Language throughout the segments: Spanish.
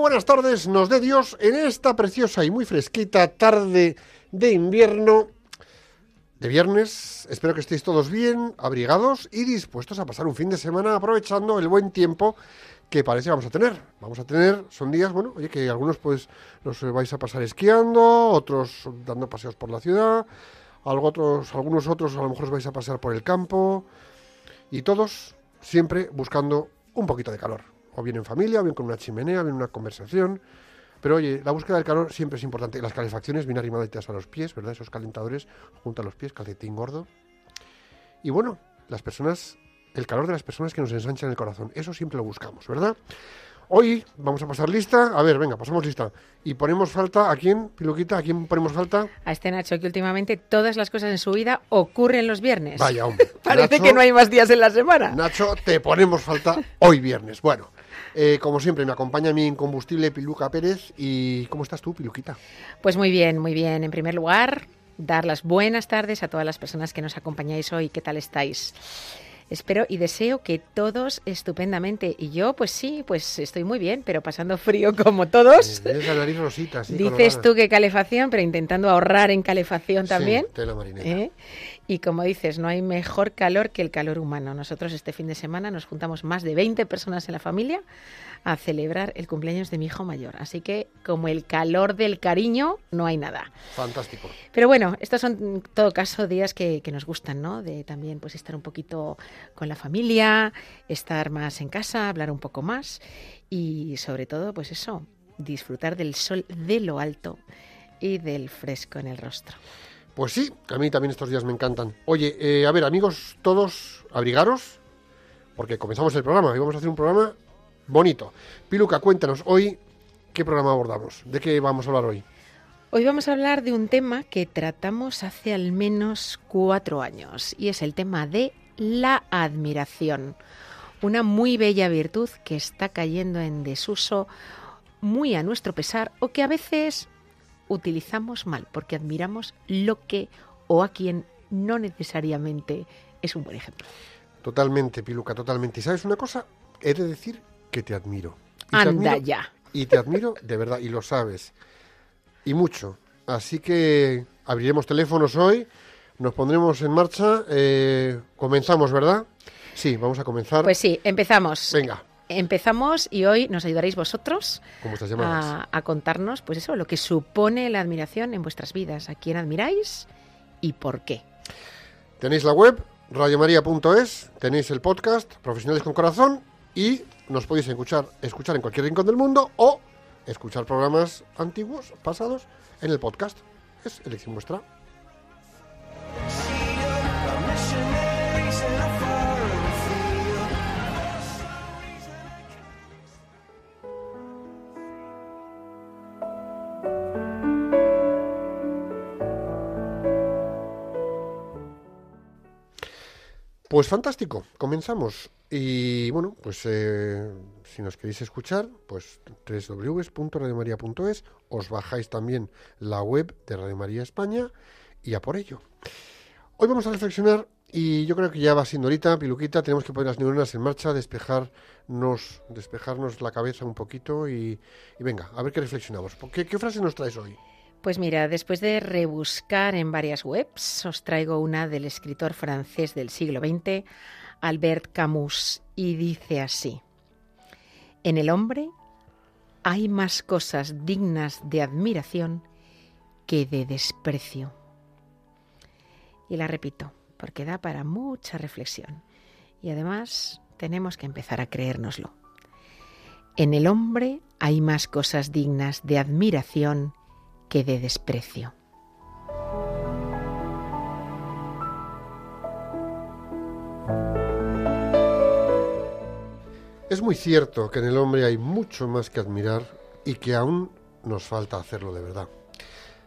buenas tardes, nos dé Dios en esta preciosa y muy fresquita tarde de invierno de viernes. Espero que estéis todos bien, abrigados y dispuestos a pasar un fin de semana aprovechando el buen tiempo que parece vamos a tener. Vamos a tener, son días, bueno, oye, que algunos pues los vais a pasar esquiando, otros dando paseos por la ciudad, algo otros, algunos otros a lo mejor os vais a pasar por el campo y todos siempre buscando un poquito de calor, o bien en familia, o bien con una chimenea, o bien una conversación. Pero oye, la búsqueda del calor siempre es importante. Las calefacciones bien arrimaditas a los pies, ¿verdad? Esos calentadores junto a los pies, calcetín gordo. Y bueno, las personas, el calor de las personas que nos ensanchan el corazón, eso siempre lo buscamos, ¿verdad? Hoy vamos a pasar lista. A ver, venga, pasamos lista. Y ponemos falta, ¿a quién, Piluquita? ¿A quién ponemos falta? A este Nacho que últimamente todas las cosas en su vida ocurren los viernes. Vaya, hombre. Parece Nacho- que no hay más días en la semana. Nacho, te ponemos falta hoy viernes. Bueno, eh, como siempre, me acompaña mi incombustible Piluca Pérez. ¿Y cómo estás tú, Piluquita? Pues muy bien, muy bien. En primer lugar, dar las buenas tardes a todas las personas que nos acompañáis hoy. ¿Qué tal estáis? Espero y deseo que todos estupendamente. Y yo, pues sí, pues estoy muy bien, pero pasando frío como todos. Tienes la nariz rosita, sí, Dices colorada. tú que calefacción, pero intentando ahorrar en calefacción Sí, también. tela marinera. ¿eh? Y como dices, no hay mejor calor que el calor humano. Nosotros este fin de semana nos juntamos más de 20 personas en la familia a celebrar el cumpleaños de mi hijo mayor. Así que como el calor del cariño, no hay nada. Fantástico. Pero bueno, estos son en todo caso días que, que nos gustan, ¿no? De también pues estar un poquito con la familia, estar más en casa, hablar un poco más y sobre todo pues eso, disfrutar del sol de lo alto y del fresco en el rostro. Pues sí, a mí también estos días me encantan. Oye, eh, a ver, amigos, todos abrigaros, porque comenzamos el programa. Hoy vamos a hacer un programa bonito. Piluca, cuéntanos hoy qué programa abordamos. ¿De qué vamos a hablar hoy? Hoy vamos a hablar de un tema que tratamos hace al menos cuatro años y es el tema de la admiración. Una muy bella virtud que está cayendo en desuso muy a nuestro pesar o que a veces utilizamos mal porque admiramos lo que o a quien no necesariamente es un buen ejemplo. Totalmente, Piluca, totalmente. ¿Y sabes una cosa? He de decir que te admiro. Y te Anda admiro- ya. Y te admiro de verdad, y lo sabes. Y mucho. Así que abriremos teléfonos hoy, nos pondremos en marcha. eh, comenzamos, ¿verdad? Sí, vamos a comenzar. Pues sí, empezamos. Venga, Empezamos y hoy nos ayudaréis vosotros a, a contarnos, pues eso, lo que supone la admiración en vuestras vidas, a quién admiráis y por qué. Tenéis la web, radiomaria.es, tenéis el podcast, Profesionales con Corazón, y nos podéis escuchar, escuchar en cualquier rincón del mundo o escuchar programas antiguos, pasados, en el podcast. Es elección vuestra. Pues fantástico, comenzamos. Y bueno, pues eh, si nos queréis escuchar, pues www.radiomaria.es, os bajáis también la web de Radio María España y a por ello. Hoy vamos a reflexionar y yo creo que ya va siendo ahorita, Piluquita, tenemos que poner las neuronas en marcha, despejarnos, despejarnos la cabeza un poquito y, y venga, a ver qué reflexionamos. ¿Qué, ¿Qué frase nos traes hoy? Pues mira, después de rebuscar en varias webs, os traigo una del escritor francés del siglo XX, Albert Camus, y dice así, En el hombre hay más cosas dignas de admiración que de desprecio. Y la repito, porque da para mucha reflexión. Y además tenemos que empezar a creérnoslo. En el hombre hay más cosas dignas de admiración que de desprecio. Es muy cierto que en el hombre hay mucho más que admirar y que aún nos falta hacerlo de verdad.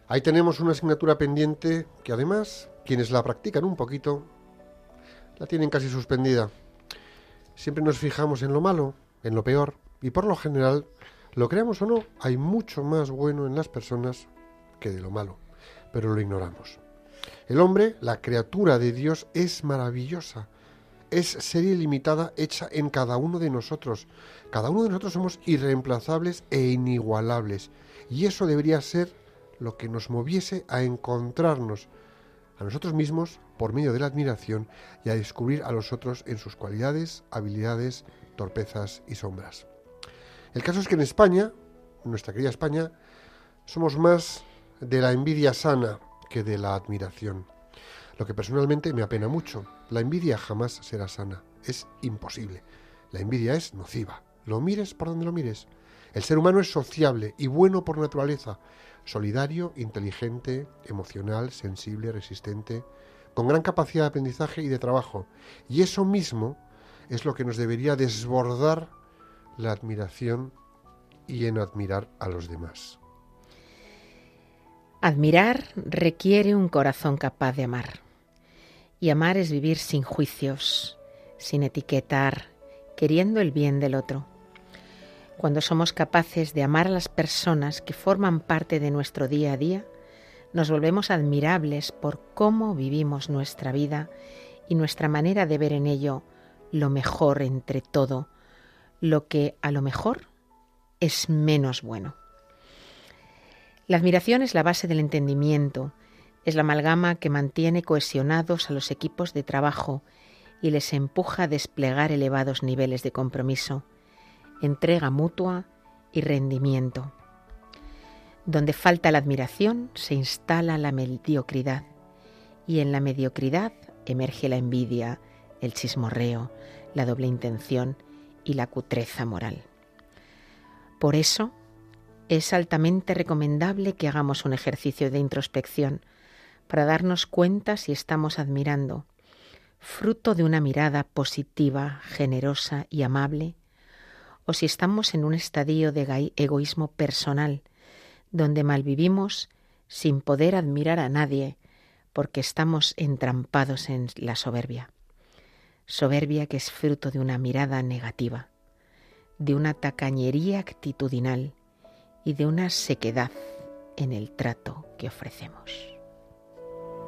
Ahí tenemos una asignatura pendiente que además quienes la practican un poquito la tienen casi suspendida. Siempre nos fijamos en lo malo, en lo peor, y por lo general, lo creamos o no, hay mucho más bueno en las personas que de lo malo, pero lo ignoramos. El hombre, la criatura de Dios, es maravillosa, es serie limitada hecha en cada uno de nosotros. Cada uno de nosotros somos irreemplazables e inigualables. Y eso debería ser lo que nos moviese a encontrarnos a nosotros mismos por medio de la admiración y a descubrir a los otros en sus cualidades, habilidades, torpezas y sombras. El caso es que en España, nuestra querida España, somos más de la envidia sana que de la admiración. Lo que personalmente me apena mucho. La envidia jamás será sana. Es imposible. La envidia es nociva. Lo mires por donde lo mires. El ser humano es sociable y bueno por naturaleza. Solidario, inteligente, emocional, sensible, resistente, con gran capacidad de aprendizaje y de trabajo. Y eso mismo es lo que nos debería desbordar la admiración y en admirar a los demás. Admirar requiere un corazón capaz de amar. Y amar es vivir sin juicios, sin etiquetar, queriendo el bien del otro. Cuando somos capaces de amar a las personas que forman parte de nuestro día a día, nos volvemos admirables por cómo vivimos nuestra vida y nuestra manera de ver en ello lo mejor entre todo, lo que a lo mejor es menos bueno. La admiración es la base del entendimiento, es la amalgama que mantiene cohesionados a los equipos de trabajo y les empuja a desplegar elevados niveles de compromiso, entrega mutua y rendimiento. Donde falta la admiración se instala la mediocridad y en la mediocridad emerge la envidia, el chismorreo, la doble intención y la cutreza moral. Por eso, es altamente recomendable que hagamos un ejercicio de introspección para darnos cuenta si estamos admirando, fruto de una mirada positiva, generosa y amable, o si estamos en un estadio de egoísmo personal, donde malvivimos sin poder admirar a nadie, porque estamos entrampados en la soberbia. Soberbia que es fruto de una mirada negativa, de una tacañería actitudinal y de una sequedad en el trato que ofrecemos.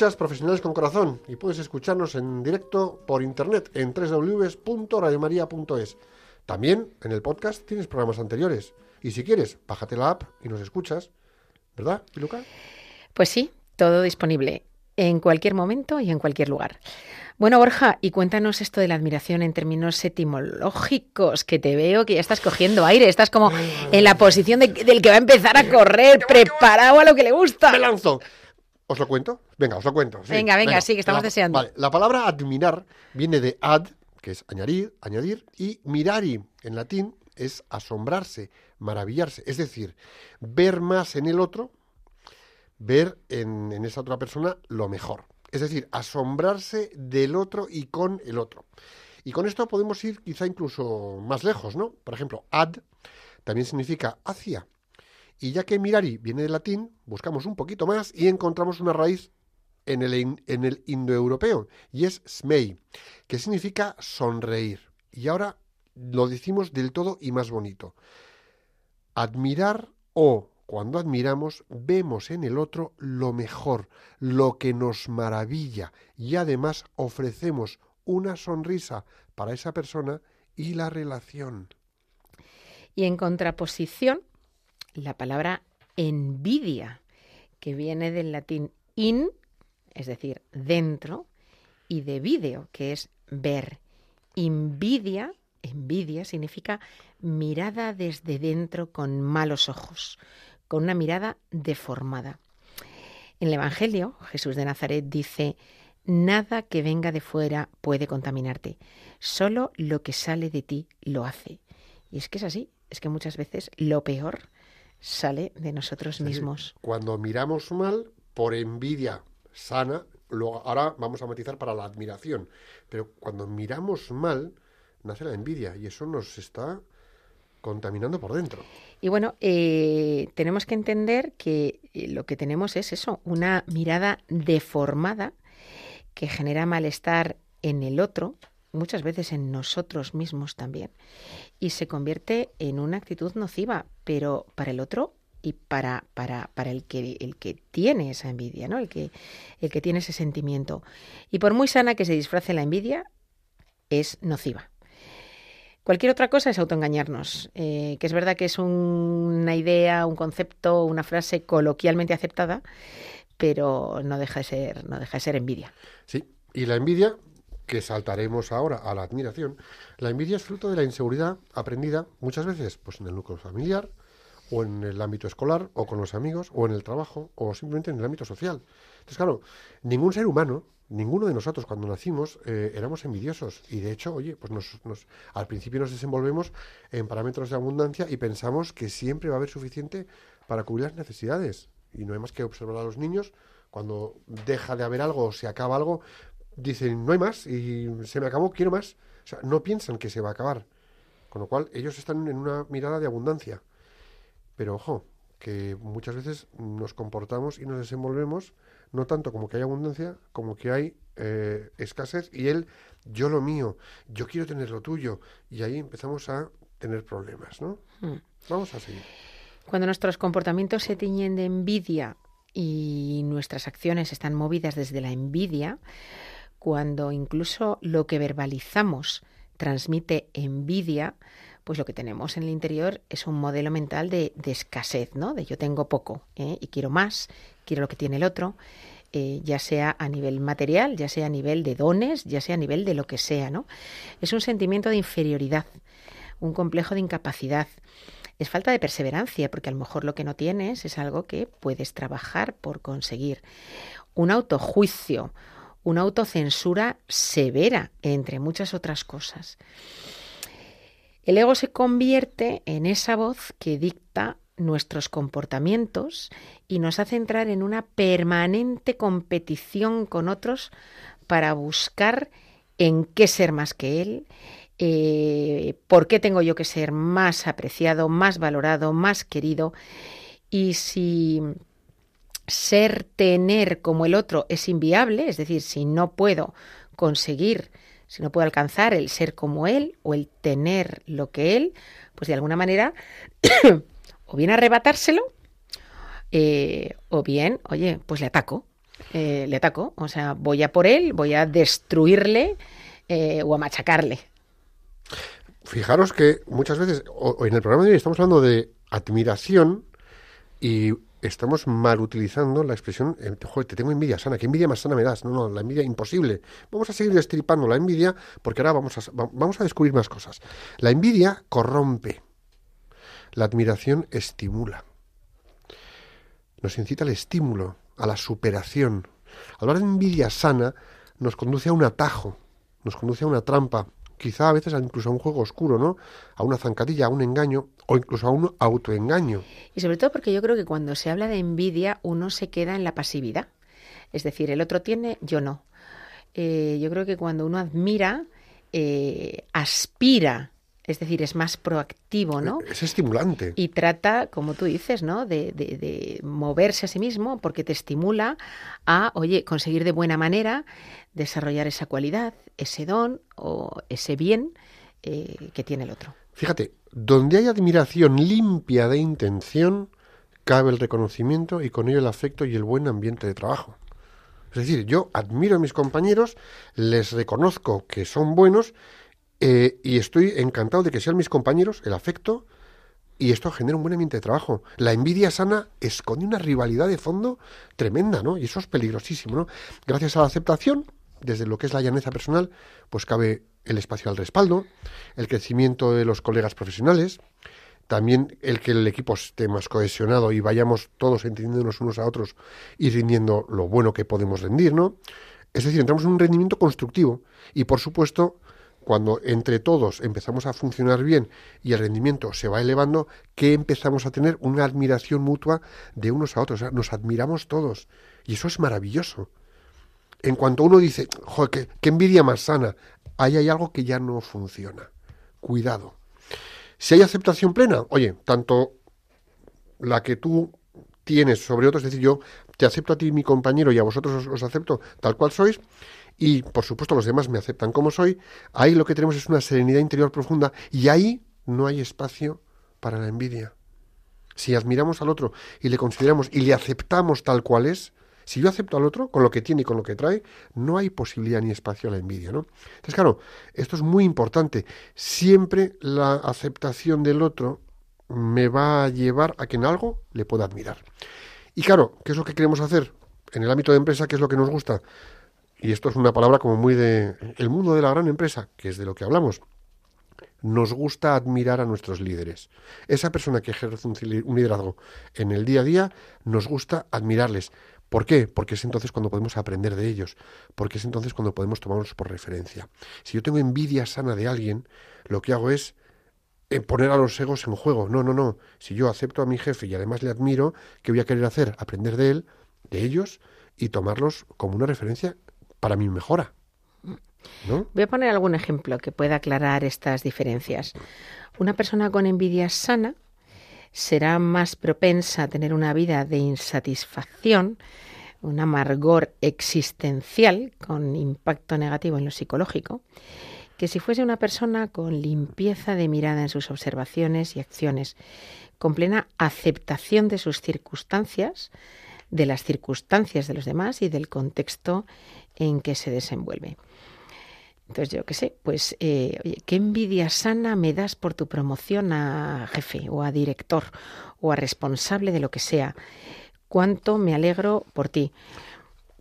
Escuchas Profesionales con Corazón y puedes escucharnos en directo por internet en www.radiomaria.es. También en el podcast tienes programas anteriores. Y si quieres, bájate la app y nos escuchas. ¿Verdad, Luca? Pues sí, todo disponible en cualquier momento y en cualquier lugar. Bueno, Borja, y cuéntanos esto de la admiración en términos etimológicos, que te veo que ya estás cogiendo aire, estás como en la posición de- del que va a empezar a correr, preparado a lo que le gusta. ¡Me lanzo! ¿Os lo cuento? Venga, os lo cuento. sí. Venga, venga, sí, que estamos La- deseando. Vale, la palabra admirar viene de ad, que es añadir, añadir, y mirari, en latín, es asombrarse, maravillarse. Es decir, ver más en el otro, ver en, en esa otra persona lo mejor. Es decir, asombrarse del otro y con el otro. Y con esto podemos ir quizá incluso más lejos, ¿no? Por ejemplo, ad también significa hacia. Y ya que mirari viene del latín, buscamos un poquito más y encontramos una raíz en el, indoeuropeo y es smei, que significa sonreír. Y ahora lo decimos del todo y más bonito. Admirar o, cuando admiramos, vemos en el otro lo mejor, lo que nos maravilla y además ofrecemos una sonrisa para esa persona y la relación. Y en contraposición, la palabra envidia, que viene del latín in, es decir, dentro, y de vídeo, que es ver. Invidia, envidia significa mirada desde dentro con malos ojos, con una mirada deformada. En el Evangelio, Jesús de Nazaret dice, nada que venga de fuera puede contaminarte, solo lo que sale de ti lo hace. Y es que es así, es que muchas veces lo peor sale de nosotros mismos. Cuando miramos mal, por envidia sana, lo, ahora vamos a matizar para la admiración, pero cuando miramos mal, nace la envidia y eso nos está contaminando por dentro. Y bueno, eh, tenemos que entender que eh, lo que tenemos es eso, una mirada deformada que genera malestar en el otro, muchas veces en nosotros mismos también, y se convierte en una actitud nociva, pero para el otro y para, para, para el, que, el que tiene esa envidia, ¿no? el, que, el que tiene ese sentimiento. Y por muy sana que se disfrace la envidia, es nociva. Cualquier otra cosa es autoengañarnos, eh, que es verdad que es un- una idea, un concepto, una frase coloquialmente aceptada, pero no deja de ser, no deja de ser envidia. Sí, y la envidia, que saltaremos ahora a la admiración, la envidia es fruto de la inseguridad aprendida muchas veces pues en el núcleo familiar o en el ámbito escolar o con los amigos o en el trabajo o simplemente en el ámbito social. Entonces, claro, ningún ser humano, ninguno de nosotros cuando nacimos eh, éramos envidiosos y de hecho, oye, pues nos, nos- al principio nos desenvolvemos en parámetros de abundancia y pensamos que siempre va a haber suficiente para cubrir las necesidades y no hay más que observar a los niños cuando deja de haber algo o se acaba algo, dicen no hay más y se me acabó, quiero más. O sea, no piensan que se va a acabar. Con lo cual, ellos están en una mirada de abundancia. Pero ojo, que muchas veces nos comportamos y nos desenvolvemos no tanto como que hay abundancia, como que hay eh, escasez y él, yo lo mío, yo quiero tener lo tuyo. Y ahí empezamos a tener problemas, ¿no? Hmm. Vamos a seguir. Cuando nuestros comportamientos se tiñen de envidia y nuestras acciones están movidas desde la envidia, cuando incluso lo que verbalizamos transmite envidia, pues lo que tenemos en el interior es un modelo mental de, de escasez, ¿no? De yo tengo poco ¿eh? y quiero más, quiero lo que tiene el otro, eh, ya sea a nivel material, ya sea a nivel de dones, ya sea a nivel de lo que sea, ¿no? Es un sentimiento de inferioridad, un complejo de incapacidad. Es falta de perseverancia, porque a lo mejor lo que no tienes es algo que puedes trabajar por conseguir. Un autojuicio, una autocensura severa, entre muchas otras cosas. El ego se convierte en esa voz que dicta nuestros comportamientos y nos hace entrar en una permanente competición con otros para buscar en qué ser más que él, eh, por qué tengo yo que ser más apreciado, más valorado, más querido. Y si ser, tener como el otro es inviable, es decir, si no puedo conseguir, si no puedo alcanzar el ser como él o el tener lo que él, pues de alguna manera o bien arrebatárselo eh, o bien, oye, pues le ataco, eh, le ataco, o sea, voy a por él, voy a destruirle eh, o a machacarle. Fijaros que muchas veces, o, o en el programa de hoy estamos hablando de admiración y estamos mal utilizando la expresión, "Joder, te tengo envidia sana, ¿qué envidia más sana me das? No, no, la envidia imposible. Vamos a seguir destripando la envidia porque ahora vamos a, va- vamos a descubrir más cosas. La envidia corrompe, la admiración estimula, nos incita al estímulo, a la superación. Hablar de envidia sana nos conduce a un atajo, nos conduce a una trampa, quizá a veces incluso a un juego oscuro, ¿no? A una zancadilla, a un engaño o incluso a un autoengaño. Y sobre todo porque yo creo que cuando se habla de envidia uno se queda en la pasividad. Es decir, el otro tiene, yo no. Eh, yo creo que cuando uno admira, eh, aspira Es decir, es más proactivo, ¿no? Es estimulante. Y trata, como tú dices, ¿no? De, de- de moverse a sí mismo porque te estimula a, oye, conseguir de buena manera desarrollar esa cualidad, ese don o ese bien eh, que tiene el otro. Fíjate, donde hay admiración limpia de intención, cabe el reconocimiento y con ello el afecto y el buen ambiente de trabajo. Es decir, yo admiro a mis compañeros, les reconozco que son buenos eh, y estoy encantado de que sean mis compañeros, el afecto, y esto genera un buen ambiente de trabajo. La envidia sana esconde una rivalidad de fondo tremenda, ¿no? Y eso es peligrosísimo, ¿no? Gracias a la aceptación, desde lo que es la llaneza personal, pues cabe el espacio al respaldo, el crecimiento de los colegas profesionales, también el que el equipo esté más cohesionado y vayamos todos entendiéndonos unos a otros y rindiendo lo bueno que podemos rendir, ¿no? Es decir, entramos en un rendimiento constructivo y, por supuesto, cuando entre todos empezamos a funcionar bien y el rendimiento se va elevando, que empezamos a tener una admiración mutua de unos a otros. Nos admiramos todos y eso es maravilloso. En cuanto uno dice, joder, qué, envidia más sana, ahí hay algo que ya no funciona. Cuidado. Si hay aceptación plena, oye, tanto la que tú tienes sobre otros, es decir, yo te acepto a ti, mi compañero, y a vosotros os, os acepto tal cual sois, y por supuesto los demás me aceptan como soy, ahí lo que tenemos es una serenidad interior profunda, y ahí no hay espacio para la envidia. Si admiramos al otro y le consideramos y le aceptamos tal cual es, si yo acepto al otro con lo que tiene y con lo que trae, no hay posibilidad ni espacio a la envidia, ¿no? Entonces, claro, esto es muy importante. Siempre la aceptación del otro me va a llevar a que en algo le pueda admirar. Y claro, ¿qué es lo que queremos hacer? En el ámbito de empresa, ¿qué es lo que nos gusta? Y esto es una palabra como muy de el mundo de la gran empresa, que es de lo que hablamos. Nos gusta admirar a nuestros líderes. Esa persona que ejerce un li- un liderazgo en el día a día, nos gusta admirarles. ¿Por qué? Porque es entonces cuando podemos aprender de ellos, porque es entonces cuando podemos tomarlos por referencia. Si yo tengo envidia sana de alguien, lo que hago es eh, poner a los egos en juego. No, no, no. Si yo acepto a mi jefe y además le admiro, ¿qué voy a querer hacer? Aprender de él, de ellos, y tomarlos como una referencia para mi mejora. ¿No? Voy a poner algún ejemplo que pueda aclarar estas diferencias. Una persona con envidia sana será más propensa a tener una vida de insatisfacción, un amargor existencial con impacto negativo en lo psicológico, que si fuese una persona con limpieza de mirada en sus observaciones y acciones, con plena aceptación de sus circunstancias, de las circunstancias de los demás y del contexto en que se desenvuelve. Entonces, yo qué sé, pues, eh, oye, qué envidia sana me das por tu promoción a jefe o a director o a responsable de lo que sea. Cuánto me alegro por ti.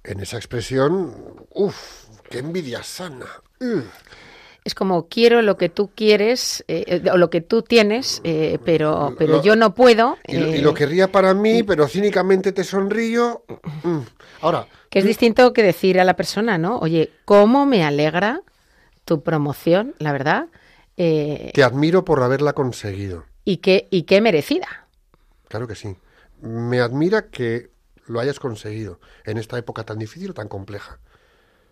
En esa expresión, uff, qué envidia sana. Es como quiero lo que tú quieres eh, eh, o lo que tú tienes, eh, pero, pero Lo- yo no puedo. Y, lo, y lo querría para mí, pero cínicamente te sonrío. Mm. Ahora, Que es distinto que decir a la persona, ¿no? Oye, ¿cómo me alegra tu promoción, la verdad? Te admiro por haberla conseguido. y, qué, y qué merecida. Claro que sí. Me admira que lo hayas conseguido en esta época tan difícil o tan compleja.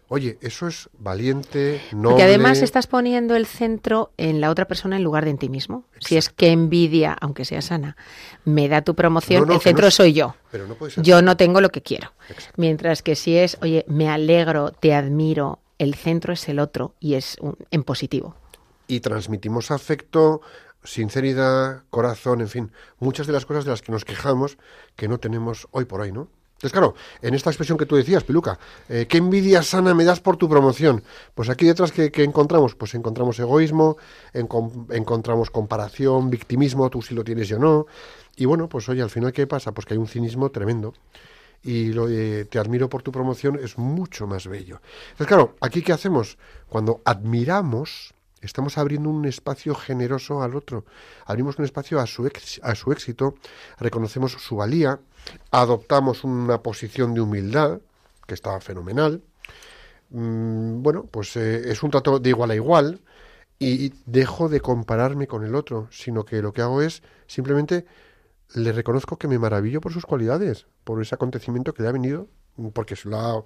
Oye, eso es valiente, noble. Porque además estás poniendo el centro en la otra persona en lugar de en ti mismo. Si es que envidia, aunque sea sana, me da tu promoción, No, no, el centro no soy yo. Pero no puede ser. Yo no tengo lo que quiero. Exacto. Mientras que si es, oye, me alegro, te admiro, el centro es el otro y es un- en positivo. Y transmitimos afecto, sinceridad, corazón, en fin, muchas de las cosas de las que nos quejamos que no tenemos hoy por hoy, ¿no? Entonces, claro, en esta expresión que tú decías, Piluca, eh, ¿qué envidia sana me das por tu promoción? Pues aquí detrás, ¿qué, encontramos? Pues encontramos egoísmo, encon- encontramos comparación, victimismo, tú sí lo tienes, yo no. Y bueno, pues oye, al final, ¿qué pasa? Pues que hay un cinismo tremendo. Y lo de te admiro por tu promoción es mucho más bello. Entonces, claro, aquí ¿qué hacemos? Cuando admiramos, estamos abriendo un espacio generoso al otro. Abrimos un espacio a su éxito, reconocemos su valía, adoptamos una posición de humildad, que está fenomenal. Mm, bueno, pues eh, es un trato de igual a igual y dejo de compararme con el otro, sino que lo que hago es simplemente le reconozco que me maravillo por sus cualidades, por ese acontecimiento que le ha venido, porque se lo ha,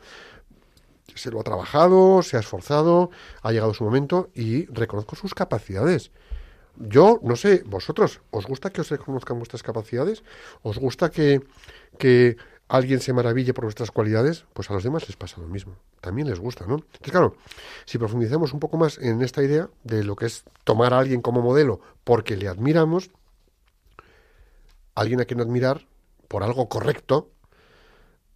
se lo ha trabajado, se ha esforzado, ha llegado su momento y reconozco sus capacidades. Yo, no sé, vosotros, ¿os gusta que os reconozcan vuestras capacidades? ¿Os gusta que, que alguien se maraville por vuestras cualidades? Pues a los demás les pasa lo mismo. También les gusta, ¿no? Entonces, claro, si profundizamos un poco más en esta idea de lo que es tomar a alguien como modelo porque le admiramos, alguien a quien admirar por algo correcto,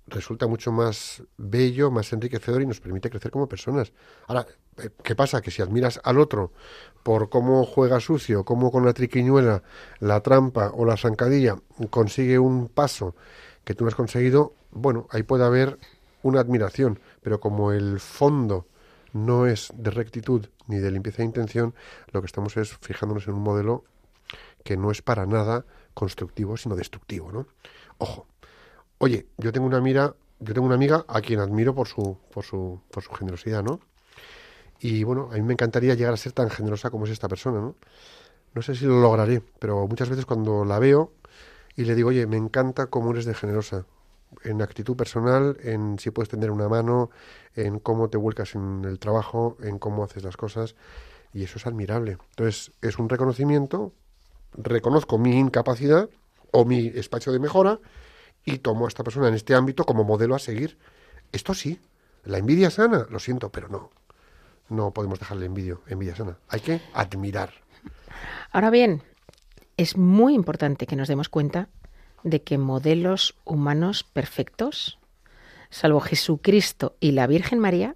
resulta mucho más bello, más enriquecedor y nos permite crecer como personas. Ahora, eh, ¿qué pasa? Que si admiras al otro por cómo juega sucio, cómo con la triquiñuela, la trampa o la zancadilla consigue un paso que tú no has conseguido, bueno, ahí puede haber una admiración, pero como el fondo no es de rectitud ni de limpieza de intención, lo que estamos es fijándonos en un modelo que no es para nada constructivo, sino destructivo, ¿no? Ojo, Oye, yo tengo una mira, yo tengo una amiga a quien admiro por su, por su, por su generosidad, ¿no? Y bueno, a mí me encantaría llegar a ser tan generosa como es esta persona, ¿no? No sé si lo lograré, pero muchas veces cuando la veo y le digo, oye, me encanta cómo eres de generosa, en actitud personal, en si puedes tender una mano, en cómo te vuelcas en el trabajo, en cómo haces las cosas, y eso es admirable. Entonces, es un reconocimiento, reconozco mi incapacidad o mi espacio de mejora, y tomo a esta persona en este ámbito como modelo a seguir. Esto sí, la envidia sana, lo siento, pero no. No podemos dejarle envidia, envidia sana. Hay que admirar. Ahora bien, es muy importante que nos demos cuenta de que modelos humanos perfectos, salvo Jesucristo y la Virgen María,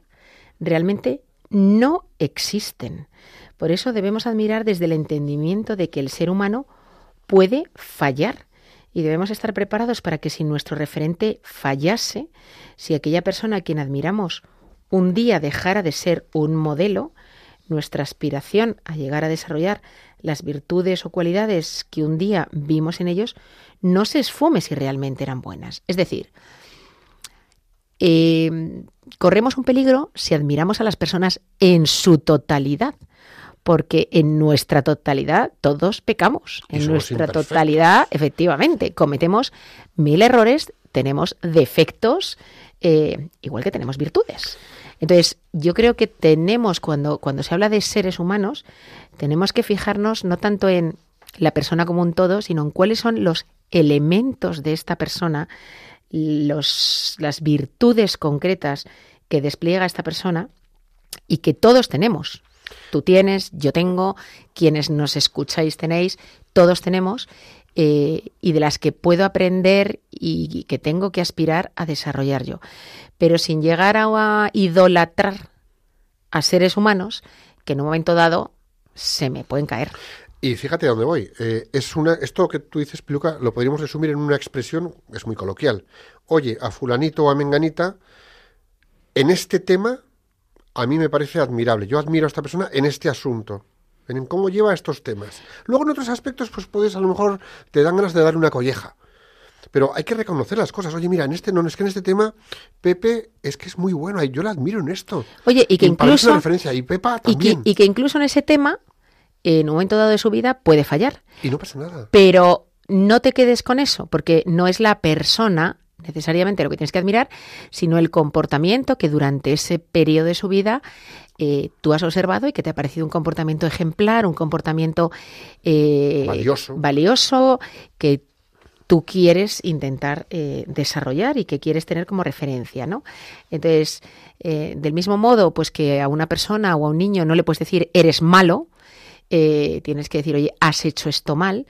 realmente no existen. Por eso debemos admirar desde el entendimiento de que el ser humano puede fallar y debemos estar preparados para que si nuestro referente fallase, si aquella persona a quien admiramos un día dejara de ser un modelo, nuestra aspiración a llegar a desarrollar las virtudes o cualidades que un día vimos en ellos no se esfume si realmente eran buenas. Es decir, eh, corremos un peligro si admiramos a las personas en su totalidad porque en nuestra totalidad todos pecamos. En nuestra totalidad, efectivamente, cometemos mil errores, tenemos defectos, eh, igual que tenemos virtudes. Entonces, yo creo que tenemos, cuando, cuando se habla de seres humanos, tenemos que fijarnos no tanto en la persona como un todo, sino en cuáles son los elementos de esta persona, los, las virtudes concretas que despliega esta persona y que todos tenemos. Tú tienes, yo tengo, quienes nos escucháis tenéis, todos tenemos, eh, y de las que puedo aprender y que tengo que aspirar a desarrollar yo. Pero sin llegar a idolatrar a seres humanos que en un momento dado se me pueden caer. Y fíjate a dónde voy. Eh, es una, esto que tú dices, Piluca, lo podríamos resumir en una expresión, es muy coloquial. Oye, a fulanito o a menganita, en este tema a mí me parece admirable. Yo admiro a esta persona en este asunto, en cómo lleva estos temas. Luego en otros aspectos, pues puedes, a lo mejor, te dan ganas de darle una colleja. Pero hay que reconocer las cosas. Oye, mira, en este no, es que en este tema Pepe es que es muy bueno, yo la admiro en esto. Oye, y que incluso referencia y Pepa también. y que incluso en ese tema en un momento dado de su vida puede fallar. Y no pasa nada. Pero no te quedes con eso, porque no es la persona necesariamente lo que tienes que admirar, sino el comportamiento que durante ese periodo de su vida eh, tú has observado y que te ha parecido un comportamiento ejemplar, un comportamiento eh, valioso. que tú quieres intentar eh, desarrollar y que quieres tener como referencia, ¿no? Entonces, del mismo modo, pues que a una persona o a un niño no le puedes decir eres malo, tienes que decir, oye, has hecho esto mal,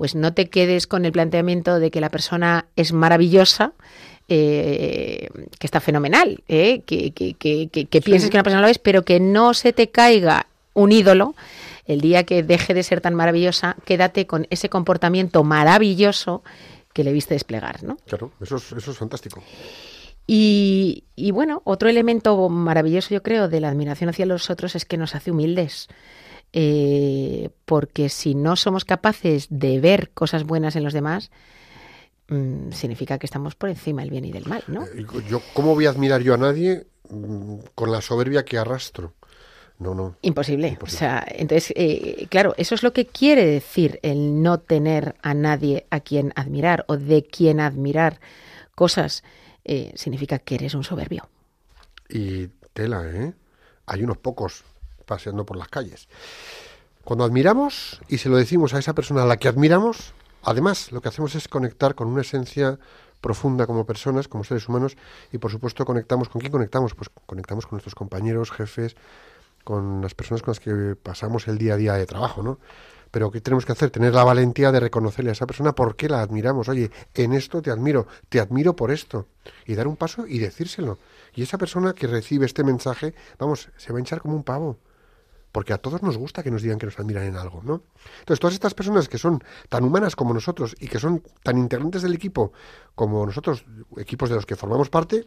pues no te quedes con el planteamiento de que la persona es maravillosa, eh, que está fenomenal, eh, que, pienses que una persona lo es, pero que no se te caiga un ídolo. El día que deje de ser tan maravillosa, quédate con ese comportamiento maravilloso que le viste desplegar, ¿no? Claro, eso es, eso es fantástico. Y, y, bueno, otro elemento maravilloso, yo creo, de la admiración hacia los otros es que nos hace humildes. Eh, porque si no somos capaces de ver cosas buenas en los demás, mm, significa que estamos por encima del bien y del mal, ¿no? Eh, yo, ¿Cómo voy a admirar yo a nadie mm, con la soberbia que arrastro? No, no. Imposible. O sea, entonces, eh, claro, eso es lo que quiere decir el no tener a nadie a quien admirar o de quien admirar cosas. significa que eres un soberbio. Y tela, ¿eh? Hay unos pocos paseando por las calles. Cuando admiramos y se lo decimos a esa persona a la que admiramos, además lo que hacemos es conectar con una esencia profunda como personas, como seres humanos, y por supuesto conectamos, ¿con quién conectamos? Pues conectamos con nuestros compañeros, jefes, con las personas con las que pasamos el día a día de trabajo, ¿no? Pero ¿qué tenemos que hacer? Tener la valentía de reconocerle a esa persona por qué la admiramos. Oye, en esto te admiro, te admiro por esto. Y dar un paso y decírselo. Y esa persona que recibe este mensaje, vamos, se va a hinchar como un pavo. Porque a todos nos gusta que nos digan que nos admiran en algo, ¿no? Entonces, todas estas personas que son tan humanas como nosotros y que son tan integrantes del equipo como nosotros, equipos de los que formamos parte,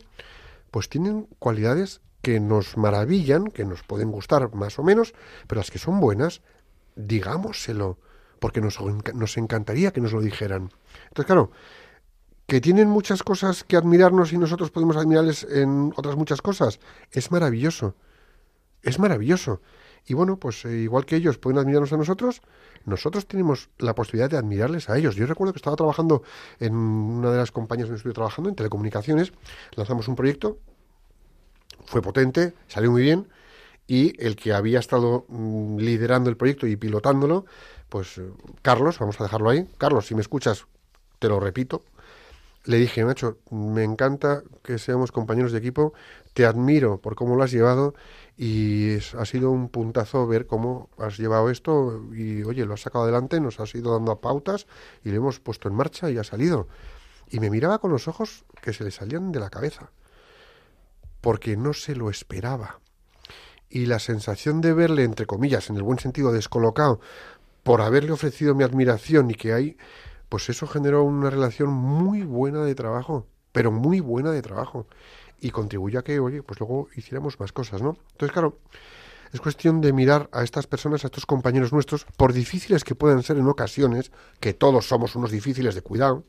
pues tienen cualidades que nos maravillan, que nos pueden gustar más o menos, pero las que son buenas, digámoselo, porque nos, nos encantaría que nos lo dijeran. Entonces, claro, que tienen muchas cosas que admirarnos y nosotros podemos admirarles en otras muchas cosas, es maravilloso. Es maravilloso. Y bueno, pues eh, igual que ellos pueden admirarnos a nosotros, nosotros tenemos la posibilidad de admirarles a ellos. Yo recuerdo que estaba trabajando en una de las compañías donde estuve trabajando, en telecomunicaciones, lanzamos un proyecto, fue potente, salió muy bien, y el que había estado mm, liderando el proyecto y pilotándolo, pues eh, Carlos, vamos a dejarlo ahí. Carlos, si me escuchas, te lo repito. Le dije, Nacho, me encanta que seamos compañeros de equipo, te admiro por cómo lo has llevado y ha sido un puntazo ver cómo has llevado esto y oye, lo has sacado adelante, nos has ido dando pautas y lo hemos puesto en marcha y ha salido. Y me miraba con los ojos que se le salían de la cabeza, porque no se lo esperaba. Y la sensación de verle, entre comillas, en el buen sentido, descolocado, por haberle ofrecido mi admiración y que hay, pues eso generó una relación muy buena de trabajo, pero muy buena de trabajo. Y contribuyó a que, oye, pues luego hiciéramos más cosas, ¿no? Entonces, claro, es cuestión de mirar a estas personas, a estos compañeros nuestros, por difíciles que puedan ser en ocasiones, que todos somos unos difíciles de cuidado,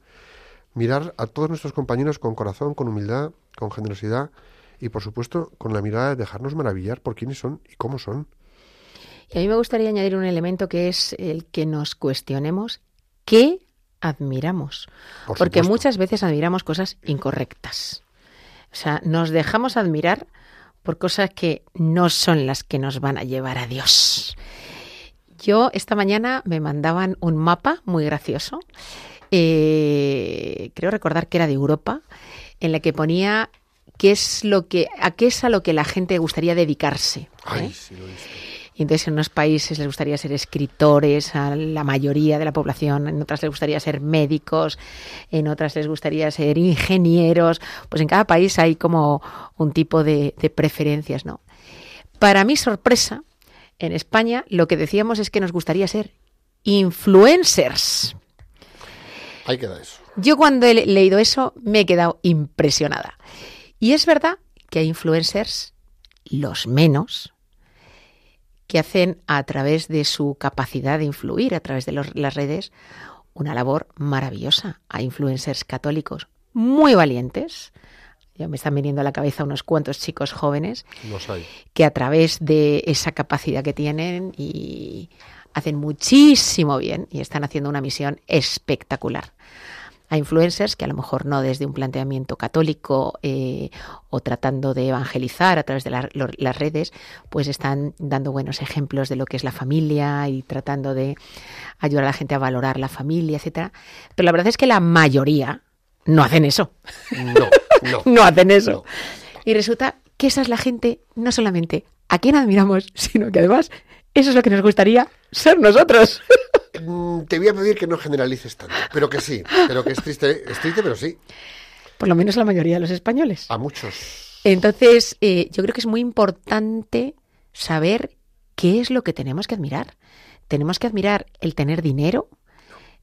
mirar a todos nuestros compañeros con corazón, con humildad, con generosidad y, por supuesto, con la mirada de dejarnos maravillar por quiénes son y cómo son. Y a mí me gustaría añadir un elemento que es el que nos cuestionemos qué admiramos. Por Porque supuesto. muchas veces admiramos cosas incorrectas. O sea, nos dejamos admirar por cosas que no son las que nos van a llevar a Dios. Yo esta mañana me mandaban un mapa muy gracioso. eh, creo recordar que era de Europa, en la que ponía qué es lo que, a qué es a lo que la gente gustaría dedicarse. Ay, ¿eh? sí lo. Y entonces en unos países les gustaría ser escritores a la mayoría de la población, en otras les gustaría ser médicos, en otras les gustaría ser ingenieros. Pues en cada país hay como un tipo de, de preferencias, ¿no? Para mi sorpresa, en España lo que decíamos es que nos gustaría ser influencers. Ahí queda eso. Yo cuando he le- leído eso me he quedado impresionada. Y es verdad que hay influencers, los menos, que hacen a través de su capacidad de influir, a través de los- las redes, una labor maravillosa. Hay influencers católicos muy valientes. Ya me están viniendo a la cabeza unos cuantos chicos jóvenes Los hay. que a través de esa capacidad que tienen y hacen muchísimo bien y están haciendo una misión espectacular. Hay influencers que a lo mejor no desde un planteamiento católico eh, o tratando de evangelizar a través de la- lo- las redes, pues están dando buenos ejemplos de lo que es la familia y tratando de ayudar a la gente a valorar la familia, etcétera. Pero la verdad es que la mayoría no hacen eso No, no. no hacen eso. No. Y resulta que esa es la gente, no solamente a quien admiramos, sino que además eso es lo que nos gustaría ser nosotros. Mm, Te voy a pedir que no generalices tanto, pero que sí, pero que es triste, es triste, pero sí, Por lo menos la mayoría de los españoles. a muchos. Entonces, eh, yo creo que es muy importante saber qué es lo que tenemos que admirar. Tenemos que admirar el tener dinero,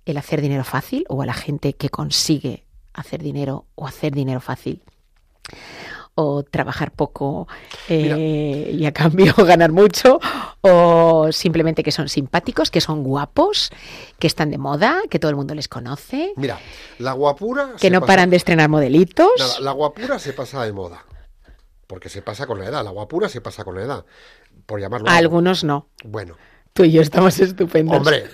el hacer dinero fácil, o a la gente que consigue hacer dinero o hacer dinero fácil. O trabajar poco eh, y a cambio ganar mucho, o simplemente que son simpáticos, que son guapos, que están de moda, que todo el mundo les conoce, Mira, la guapura... que no pasa- paran de estrenar modelitos. Nada, la guapura se pasa de moda, porque se pasa con la edad, la guapura se pasa con la edad, por llamarlo algo. Algunos no. Bueno, Tú y yo estamos estupendos. hombre,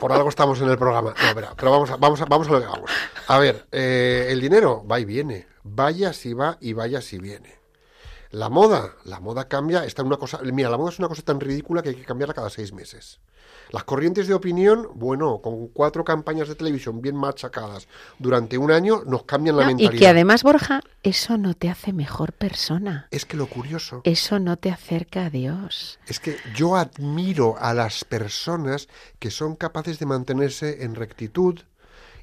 por algo estamos en el programa. No, espera, pero vamos a, vamos a, vamos a lo que vamos. A ver, eh, el dinero va y viene, vaya si va y vaya si viene. La moda, la moda cambia, está en una cosa, mira, la moda es una cosa tan ridícula que hay que cambiarla cada seis meses. Las corrientes de opinión, bueno, con cuatro campañas de televisión bien machacadas durante un año, nos cambian la No, y mentalidad. que además, Borja, eso no te hace mejor persona. Es que lo curioso Eso no te acerca a Dios. es que yo admiro a las personas que son capaces de mantenerse en rectitud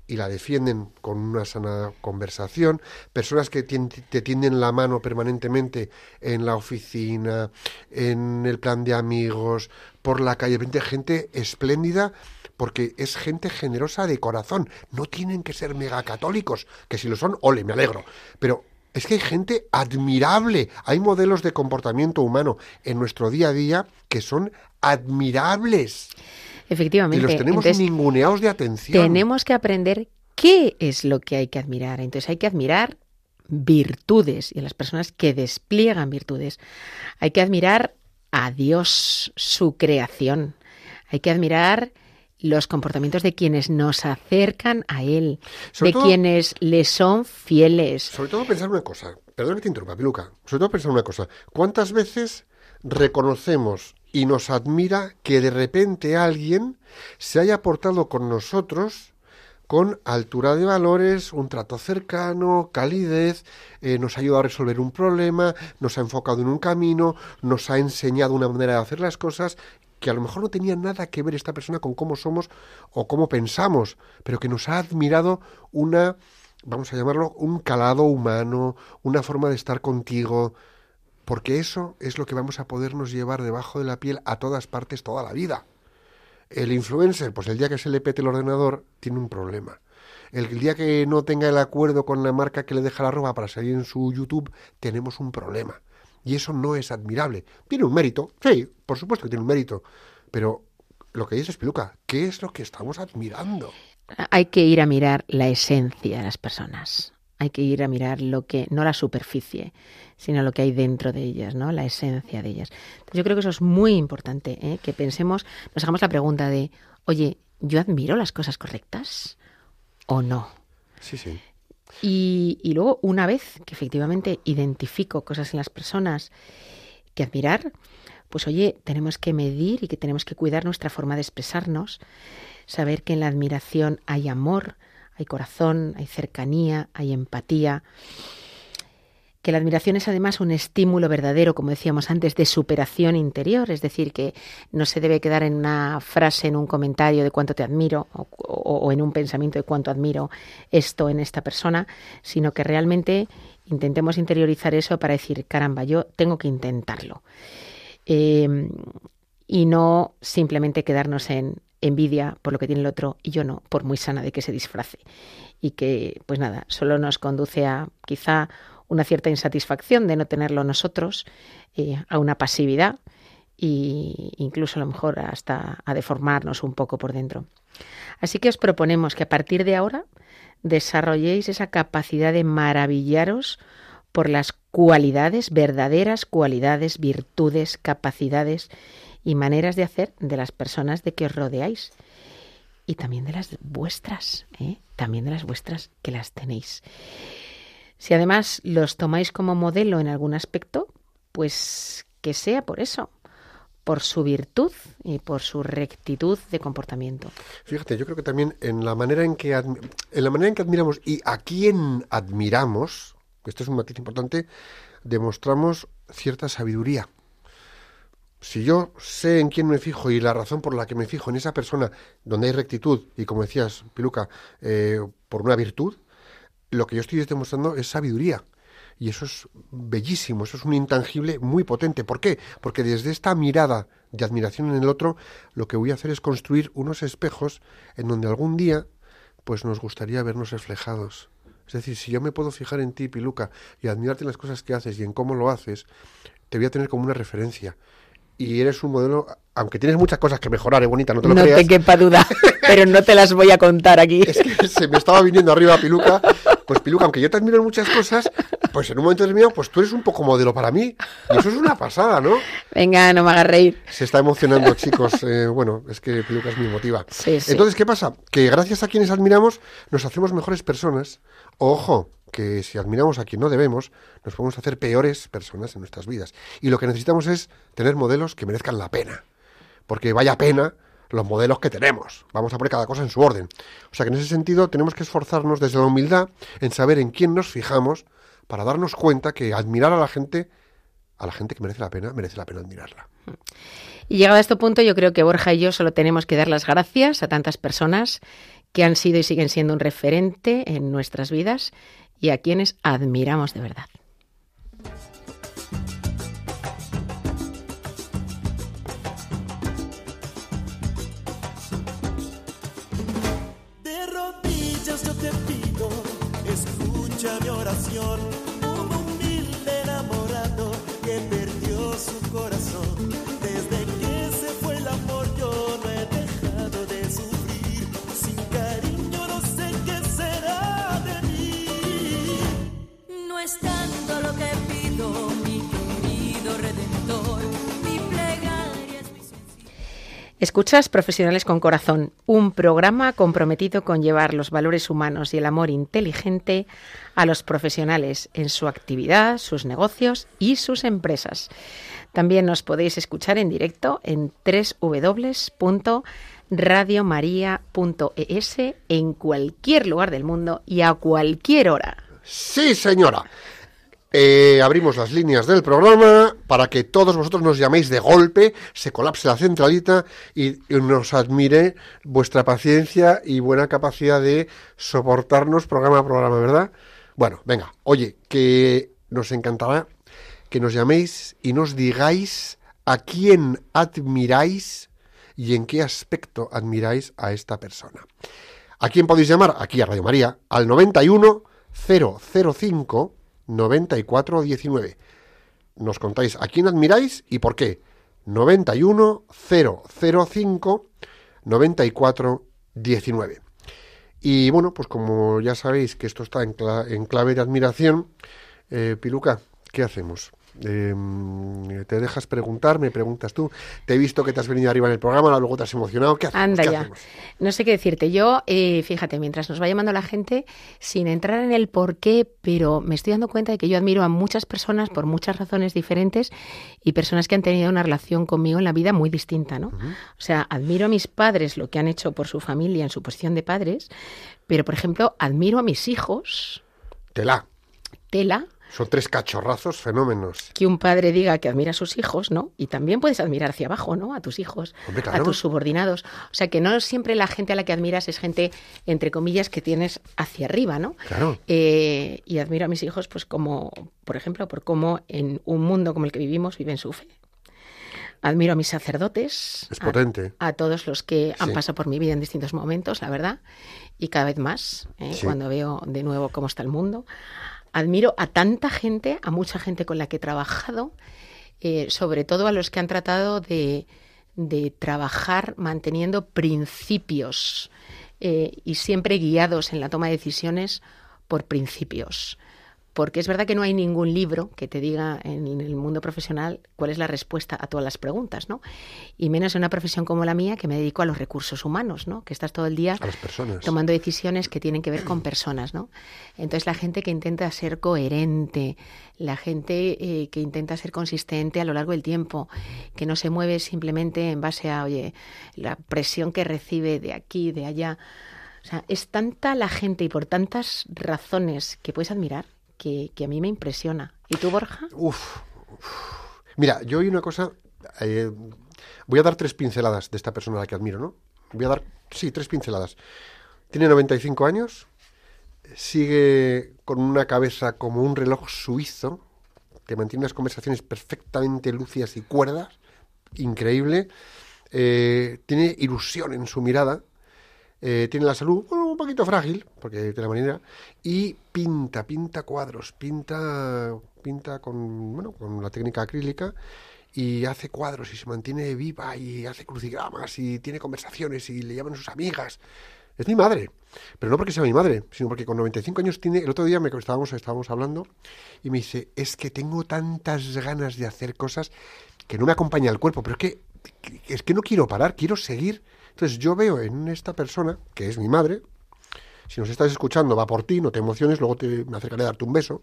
y la defienden con una sana conversación, personas que te tienden la mano permanentemente en la oficina, en el plan de amigos, por la calle, gente espléndida porque es gente generosa de corazón. No tienen que ser megacatólicos, que si lo son, ole, me alegro. Pero es que hay gente admirable, hay modelos de comportamiento humano en nuestro día a día que son admirables y Efectivamente. los tenemos Entonces, ninguneados de atención. tenemos que aprender qué es lo que hay que admirar. Entonces hay que admirar virtudes y a las personas que despliegan virtudes. Hay que admirar a Dios, su creación. Hay que admirar los comportamientos de quienes nos acercan a Él, Sobre de todo- quienes le son fieles. Sobre todo pensar una cosa, perdón que te interrumpa, Piluca, sobre todo pensar una cosa, ¿cuántas veces reconocemos y nos admira que de repente alguien se haya portado con nosotros con altura de valores, un trato cercano, calidez, eh, nos ha ayudado a resolver un problema, nos ha enfocado en un camino, nos ha enseñado una manera de hacer las cosas que a lo mejor no tenía nada que ver esta persona con cómo somos o cómo pensamos, pero que nos ha admirado una, vamos a llamarlo, un calado humano, una forma de estar contigo, porque eso es lo que vamos a podernos llevar debajo de la piel a todas partes toda la vida. El influencer, pues el día que se le pete el ordenador, tiene un problema. El día que no tenga el acuerdo con la marca que le deja la ropa para salir en su YouTube, tenemos un problema. Y eso no es admirable. Tiene un mérito, sí, por supuesto que tiene un mérito. Pero lo que dices, Piluca, ¿qué es lo que estamos admirando? Hay que ir a mirar la esencia de las personas. Hay que ir a mirar lo que, no la superficie, sino lo que hay dentro de ellas, ¿no? La esencia de ellas. Entonces, yo creo que eso es muy importante, ¿eh? que pensemos, nos hagamos la pregunta de, oye, ¿yo admiro las cosas correctas o no? Sí, sí. Y, y luego, una vez que efectivamente identifico cosas en las personas que admirar, pues oye, tenemos que medir y que tenemos que cuidar nuestra forma de expresarnos, saber que en la admiración hay amor, hay corazón, hay cercanía, hay empatía, que la admiración es además un estímulo verdadero, como decíamos antes, de superación interior, es decir, que no se debe quedar en una frase, en un comentario de cuánto te admiro o, en un pensamiento de cuánto admiro esto en esta persona, sino que realmente intentemos interiorizar eso para decir, caramba, yo tengo que intentarlo. Eh, y no simplemente quedarnos en envidia por lo que tiene el otro y yo no, por muy sana de que se disfrace. Y que, pues nada, solo nos conduce a quizá una cierta insatisfacción de no tenerlo nosotros, eh, a una pasividad e incluso a lo mejor hasta a deformarnos un poco por dentro. Así que os proponemos que a partir de ahora desarrolléis esa capacidad de maravillaros por las cualidades, verdaderas cualidades, virtudes, capacidades y maneras de hacer de las personas de que os rodeáis. Y también de las vuestras, ¿eh? también de las vuestras que las tenéis. Si además los tomáis como modelo en algún aspecto, pues que sea por eso, por su virtud y por su rectitud de comportamiento. Fíjate, yo creo que también en la manera en que en la manera en que admiramos y a quién admiramos, esto es un matiz importante, demostramos cierta sabiduría. Si yo sé en quién me fijo y la razón por la que me fijo en esa persona donde hay rectitud y como decías, Piluca, eh, por una virtud, lo que yo estoy demostrando es sabiduría. Y eso es bellísimo, eso es un intangible muy potente. ¿Por qué? Porque desde esta mirada de admiración en el otro, lo que voy a hacer es construir unos espejos en donde algún día pues nos gustaría vernos reflejados. Es decir, si yo me puedo fijar en ti, Piluca, y admirarte en las cosas que haces y en cómo lo haces, te voy a tener como una referencia. Y eres un modelo, aunque tienes muchas cosas que mejorar, es bonita, no te lo No creas. te quepa duda, pero no te las voy a contar aquí. Es que se me estaba viniendo arriba Piluca Pues Piluca, aunque yo te admiro en muchas cosas, pues en un momento determinado, pues tú eres un poco modelo para mí. Y eso es una pasada, ¿no? Venga, no me hagas reír. Se está emocionando, chicos. Eh, bueno, es que Piluca es mi motiva. Sí, sí. Entonces, ¿qué pasa? Que gracias a quienes admiramos, nos hacemos mejores personas. Ojo, que si admiramos a quien no debemos, nos podemos hacer peores personas en nuestras vidas. Y lo que necesitamos es tener modelos que merezcan la pena. Porque vaya pena los modelos que tenemos. Vamos a poner cada cosa en su orden. O sea que en ese sentido tenemos que esforzarnos desde la humildad en saber en quién nos fijamos para darnos cuenta que admirar a la gente, a la gente que merece la pena, merece la pena admirarla. Y llegado a este punto, yo creo que Borja y yo solo tenemos que dar las gracias a tantas personas que han sido y siguen siendo un referente en nuestras vidas y a quienes admiramos de verdad. Escuchas Profesionales con Corazón, un programa comprometido con llevar los valores humanos y el amor inteligente a los profesionales en su actividad, sus negocios y sus empresas. También nos podéis escuchar en directo en www.radiomaria.es en cualquier lugar del mundo y a cualquier hora. Sí, señora. Eh, abrimos las líneas del programa para que todos vosotros nos llaméis de golpe, se colapse la centralita y, nos admire vuestra paciencia y buena capacidad de soportarnos programa a programa, ¿verdad? Bueno, venga, oye, que nos encantará que nos llaméis y nos digáis a quién admiráis y en qué aspecto admiráis a esta persona. ¿A quién podéis llamar? Aquí a Radio María, al 91 005 94 19. Nos contáis a quién admiráis y por qué. 91 005 94 19. Y bueno, pues como ya sabéis que esto está en clave de admiración, eh, Piluca, ¿qué hacemos? Eh, ¿Te dejas preguntar? ¿Me preguntas tú? Te he visto que te has venido arriba en el programa, luego te has emocionado. ¿Qué hacemos? Anda ¿Qué ya. hacemos? No sé qué decirte. Yo, eh, fíjate, mientras nos va llamando la gente, sin entrar en el por qué, pero me estoy dando cuenta de que yo admiro a muchas personas por muchas razones diferentes y personas que han tenido una relación conmigo en la vida muy distinta, ¿no? O sea, admiro a mis padres lo que han hecho por su familia en su posición de padres, pero, por ejemplo, admiro a mis hijos, Tela. tela, Son tres cachorrazos fenómenos. que un padre diga que admira a sus hijos, ¿no? Y también puedes admirar hacia abajo, ¿no? A tus hijos, Hombre, a claro. tus subordinados. O sea, que no siempre la gente a la que admiras es gente, entre comillas, que tienes hacia arriba, ¿no? Claro. Eh, y admiro a mis hijos, pues como, por ejemplo, por cómo en un mundo como el que vivimos viven su fe. Admiro a mis sacerdotes, Es a- potente. a, todos los que han Sí. pasado por mi vida en distintos momentos, la verdad, y cada vez más, ¿eh? Sí. cuando veo de nuevo cómo está el mundo. Admiro a tanta gente, a mucha gente con la que he trabajado, eh, sobre todo a los que han tratado de, de trabajar manteniendo principios eh, y siempre guiados en la toma de decisiones por principios. Porque es verdad que no hay ningún libro que te diga en el mundo profesional cuál es la respuesta a todas las preguntas, ¿no? Y menos en una profesión como la mía, que me dedico a los recursos humanos, ¿no? Que estás todo el día tomando decisiones que tienen que ver con personas, ¿no? Entonces la gente que intenta ser coherente, la gente eh, que intenta ser consistente a lo largo del tiempo, que no se mueve simplemente en base a, oye, la presión que recibe de aquí, de allá. O sea, es tanta la gente y por tantas razones que puedes admirar que, a mí me impresiona. ¿Y tú, Borja? Uf. Mira, yo hay una cosa. eh, voy a dar tres pinceladas de esta persona a la que admiro, ¿no? Voy a dar, sí, tres pinceladas. Tiene 95 años, sigue con una cabeza como un reloj suizo, que mantiene unas conversaciones perfectamente lúcidas y cuerdas, increíble. eh, tiene ilusión en su mirada, eh, tiene la salud un poquito frágil, porque de la manera, y pinta, pinta cuadros, pinta, pinta con, bueno, con la técnica acrílica y hace cuadros y se mantiene viva y hace crucigramas y tiene conversaciones y le llaman sus amigas. Es mi madre. pero no porque sea mi madre, sino porque con 95 años tiene, el otro día me estábamos, estábamos hablando y me dice, es que tengo tantas ganas de hacer cosas que no me acompaña el cuerpo, pero es que, es que no quiero parar, quiero seguir. Entonces yo veo en esta persona, que es mi madre, si nos estás escuchando, va por ti, no te emociones, luego te, me acercaré a darte un beso.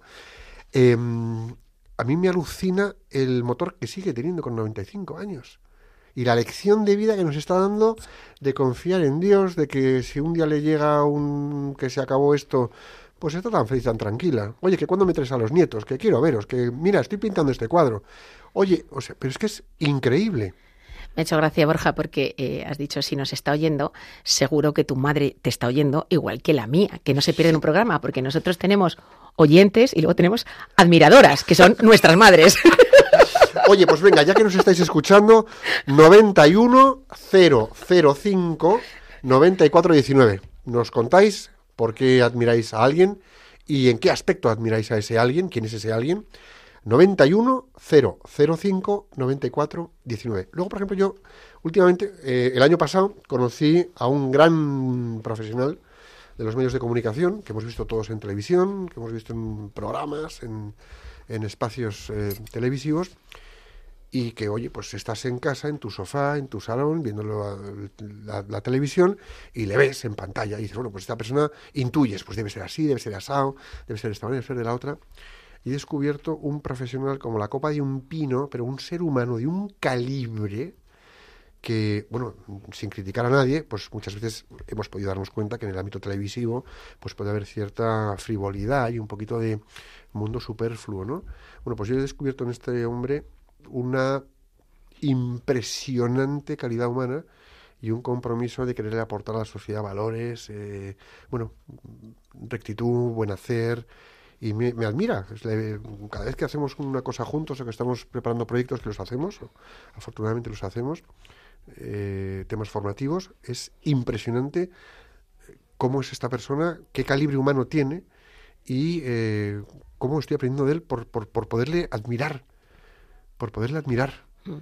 Em, a mí me alucina el motor que sigue teniendo con 95 años. Y la lección de vida que nos está dando de confiar en Dios, de que si un día le llega un que se acabó esto, pues está tan feliz, tan tranquila. Oye, que cuando me traes a los nietos, que quiero veros, que mira, estoy pintando este cuadro. Oye, o sea, pero es que es increíble. Me ha hecho gracia, Borja, porque eh, has dicho, si nos está oyendo, seguro que tu madre te está oyendo, igual que la mía, que no se pierden un programa, porque nosotros tenemos oyentes y luego tenemos admiradoras, que son nuestras madres. Oye, pues venga, ya que nos estáis escuchando, 91 005 94 19. Nos contáis por qué admiráis a alguien y en qué aspecto admiráis a ese alguien, quién es ese alguien. 91 005 94 19. Luego, por ejemplo, yo últimamente, eh, el año pasado, conocí a un gran profesional de los medios de comunicación, que hemos visto todos en televisión, que hemos visto en programas, en, en espacios eh, televisivos, y que, oye, pues estás en casa, en tu sofá, en tu salón, viendo la, la, televisión, y le ves en pantalla, y dices, bueno, pues esta persona intuyes, pues debe ser así, debe ser asado, debe ser de esta manera, debe ser de la otra y he descubierto un profesional como la copa de un pino, pero un ser humano de un calibre que, bueno, sin criticar a nadie, pues muchas veces hemos podido darnos cuenta que en el ámbito televisivo pues puede haber cierta frivolidad y un poquito de mundo superfluo, ¿no? Bueno, pues yo he descubierto en este hombre una impresionante calidad humana y un compromiso de querer aportar a la sociedad valores, eh, bueno, rectitud, buen hacer, y me, admira. Cada vez que hacemos una cosa juntos o que estamos preparando proyectos que los hacemos, afortunadamente los hacemos, eh, temas formativos, es impresionante eh, cómo es esta persona, qué calibre humano tiene y eh, cómo estoy aprendiendo de él por, por, por poderle admirar, por poderle admirar. Mm.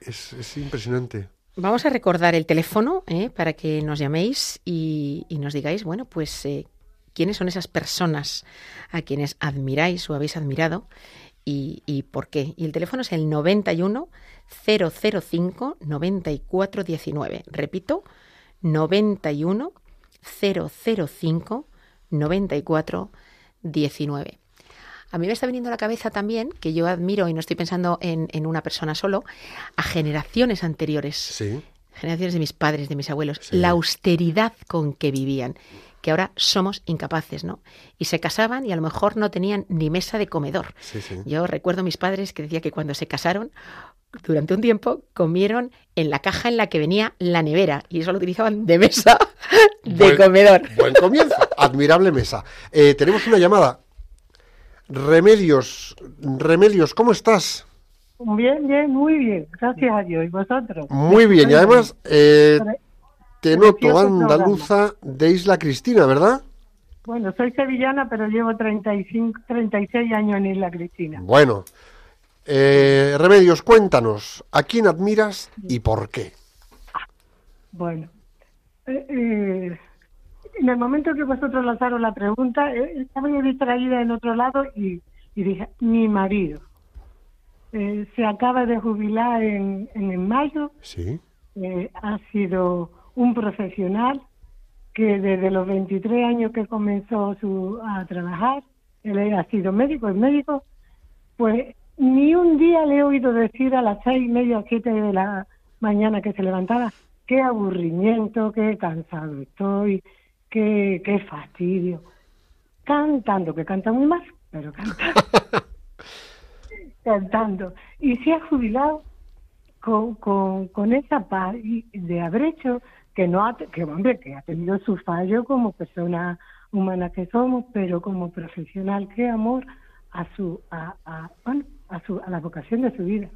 Es, es impresionante. Vamos a recordar el teléfono para que nos llaméis y, y, nos digáis, bueno, pues quiénes son esas personas a quienes admiráis o habéis admirado y, por qué. Y el teléfono es el 91 005 9419. Repito, 91 005 9419. A mí me está viniendo a la cabeza también, que yo admiro, y no estoy pensando en, una persona solo, a generaciones anteriores. Sí. Generaciones de mis padres, de mis abuelos. La austeridad con que vivían que ahora somos incapaces, ¿no? Y se casaban y a lo mejor no tenían ni mesa de comedor. Yo recuerdo a mis padres que decía que cuando se casaron, durante un tiempo comieron en la caja en la que venía la nevera y eso lo utilizaban de mesa de comedor. Buen comienzo, admirable mesa. Eh, tenemos una llamada. Remedios, Remedios, ¿cómo estás? Bien, bien, muy bien, gracias a Dios. ¿Y vosotros? Muy bien, y además eh, te noto andaluza de Isla Cristina, ¿verdad? Bueno, soy sevillana, pero llevo 35, 36 años en Isla Cristina. Bueno, eh, Remedios, cuéntanos, ¿a quién admiras y por qué? Bueno, eh, eh, en el momento que vosotros lanzaron la pregunta, estaba yo distraída en otro lado y, dije, mi marido. se acaba de jubilar en, en, mayo. Sí. ha sido un profesional que desde los 23 años que comenzó su, a trabajar, él ha sido médico, es médico, pues ni un día le he oído decir a las seis y media, siete de la mañana que se levantaba, qué aburrimiento, qué cansado estoy, qué, qué fastidio. Cantando, que canta muy mal, pero cantando. cantando. Y se ha jubilado con, con, con esa paz de haber hecho que no ha, que hombre, que ha tenido su fallo como persona humana que somos, pero como profesional, qué amor a su, a, a, bueno, a su, a la vocación de su vida.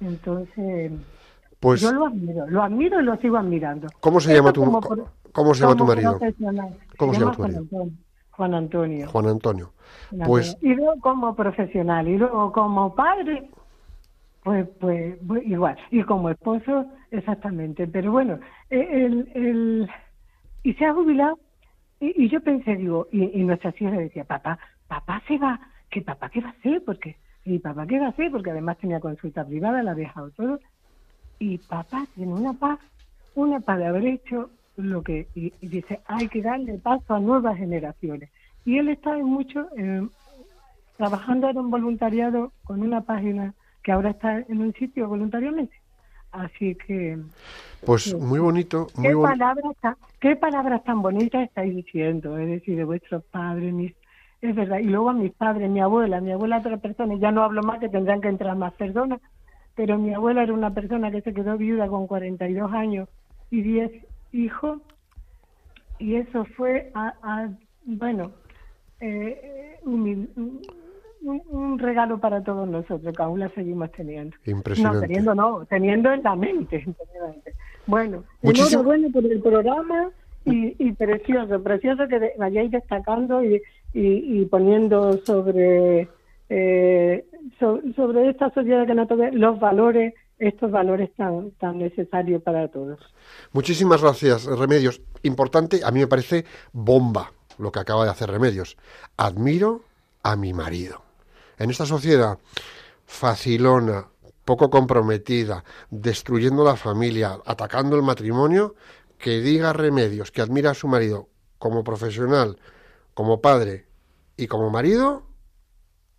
Entonces, pues, yo lo admiro, lo admiro y lo sigo admirando. ¿Cómo se llama tu, ¿cómo se llama tu marido? ¿Cómo se, llama tu marido? Juan Antonio. Juan Antonio. Pues, y luego como profesional y luego como padre, pues, pues, igual. Y como esposo, exactamente. Pero bueno, e, el, el, y se ha jubilado y, yo pensé, digo, y, nuestra hija decía, papá, papá se va, que papá qué va a hacer, porque, y papá qué va a hacer, porque además tenía consulta privada, la ha dejado todo, y papá tiene una paz, una paz de haber hecho lo que, y, dice, hay que darle paso a nuevas generaciones. Y él está en mucho, eh, trabajando en voluntariado con una página que ahora está en un sitio voluntariamente. Así que, Pues muy bonito, muy ¿qué palabras, tan, ¿qué palabras tan bonitas estáis diciendo? Es decir, de vuestros padres, mis, es verdad. Y luego a mis padres, mi abuela, mi abuela otra persona, ya no hablo más que tendrán que entrar más personas, pero mi abuela era una persona que se quedó viuda con 42 años y 10 hijos, y eso fue, a, a- bueno, eh, humil- un, un regalo para todos nosotros, que aún la seguimos teniendo. No, Impresionante. teniendo no, teniendo en la mente. Bueno, Muchísimo- enhorabuena por el programa y, y precioso, precioso que vayáis destacando y, y, y poniendo sobre eh, so- sobre esta sociedad que no toque los valores, estos valores tan tan necesarios para todos. Muchísimas gracias, Remedios. Importante, a mí me parece bomba lo que acaba de hacer Remedios. Admiro a mi marido. En esta sociedad facilona, poco comprometida, destruyendo la familia, atacando el matrimonio, que diga Remedios que admira a su marido como profesional, como padre y como marido,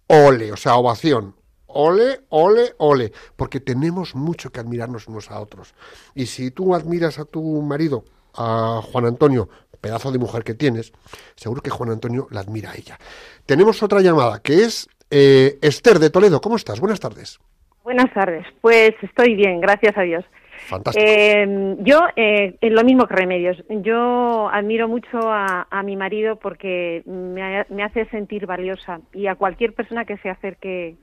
ole, o sea, ovación. Ole, ole, ole, porque tenemos mucho que admirarnos unos a otros. Y si tú admiras a tu marido, a Juan Antonio, pedazo de mujer que tienes, seguro que Juan Antonio la admira a ella. Tenemos otra llamada, que es eh, Esther de Toledo. ¿Cómo estás? Buenas tardes. Buenas tardes. Pues estoy bien, gracias a Dios. Fantástico. Eh, yo, eh, lo mismo que Remedios, yo admiro mucho a, a mi marido porque me, me hace sentir valiosa y a cualquier persona que se acerque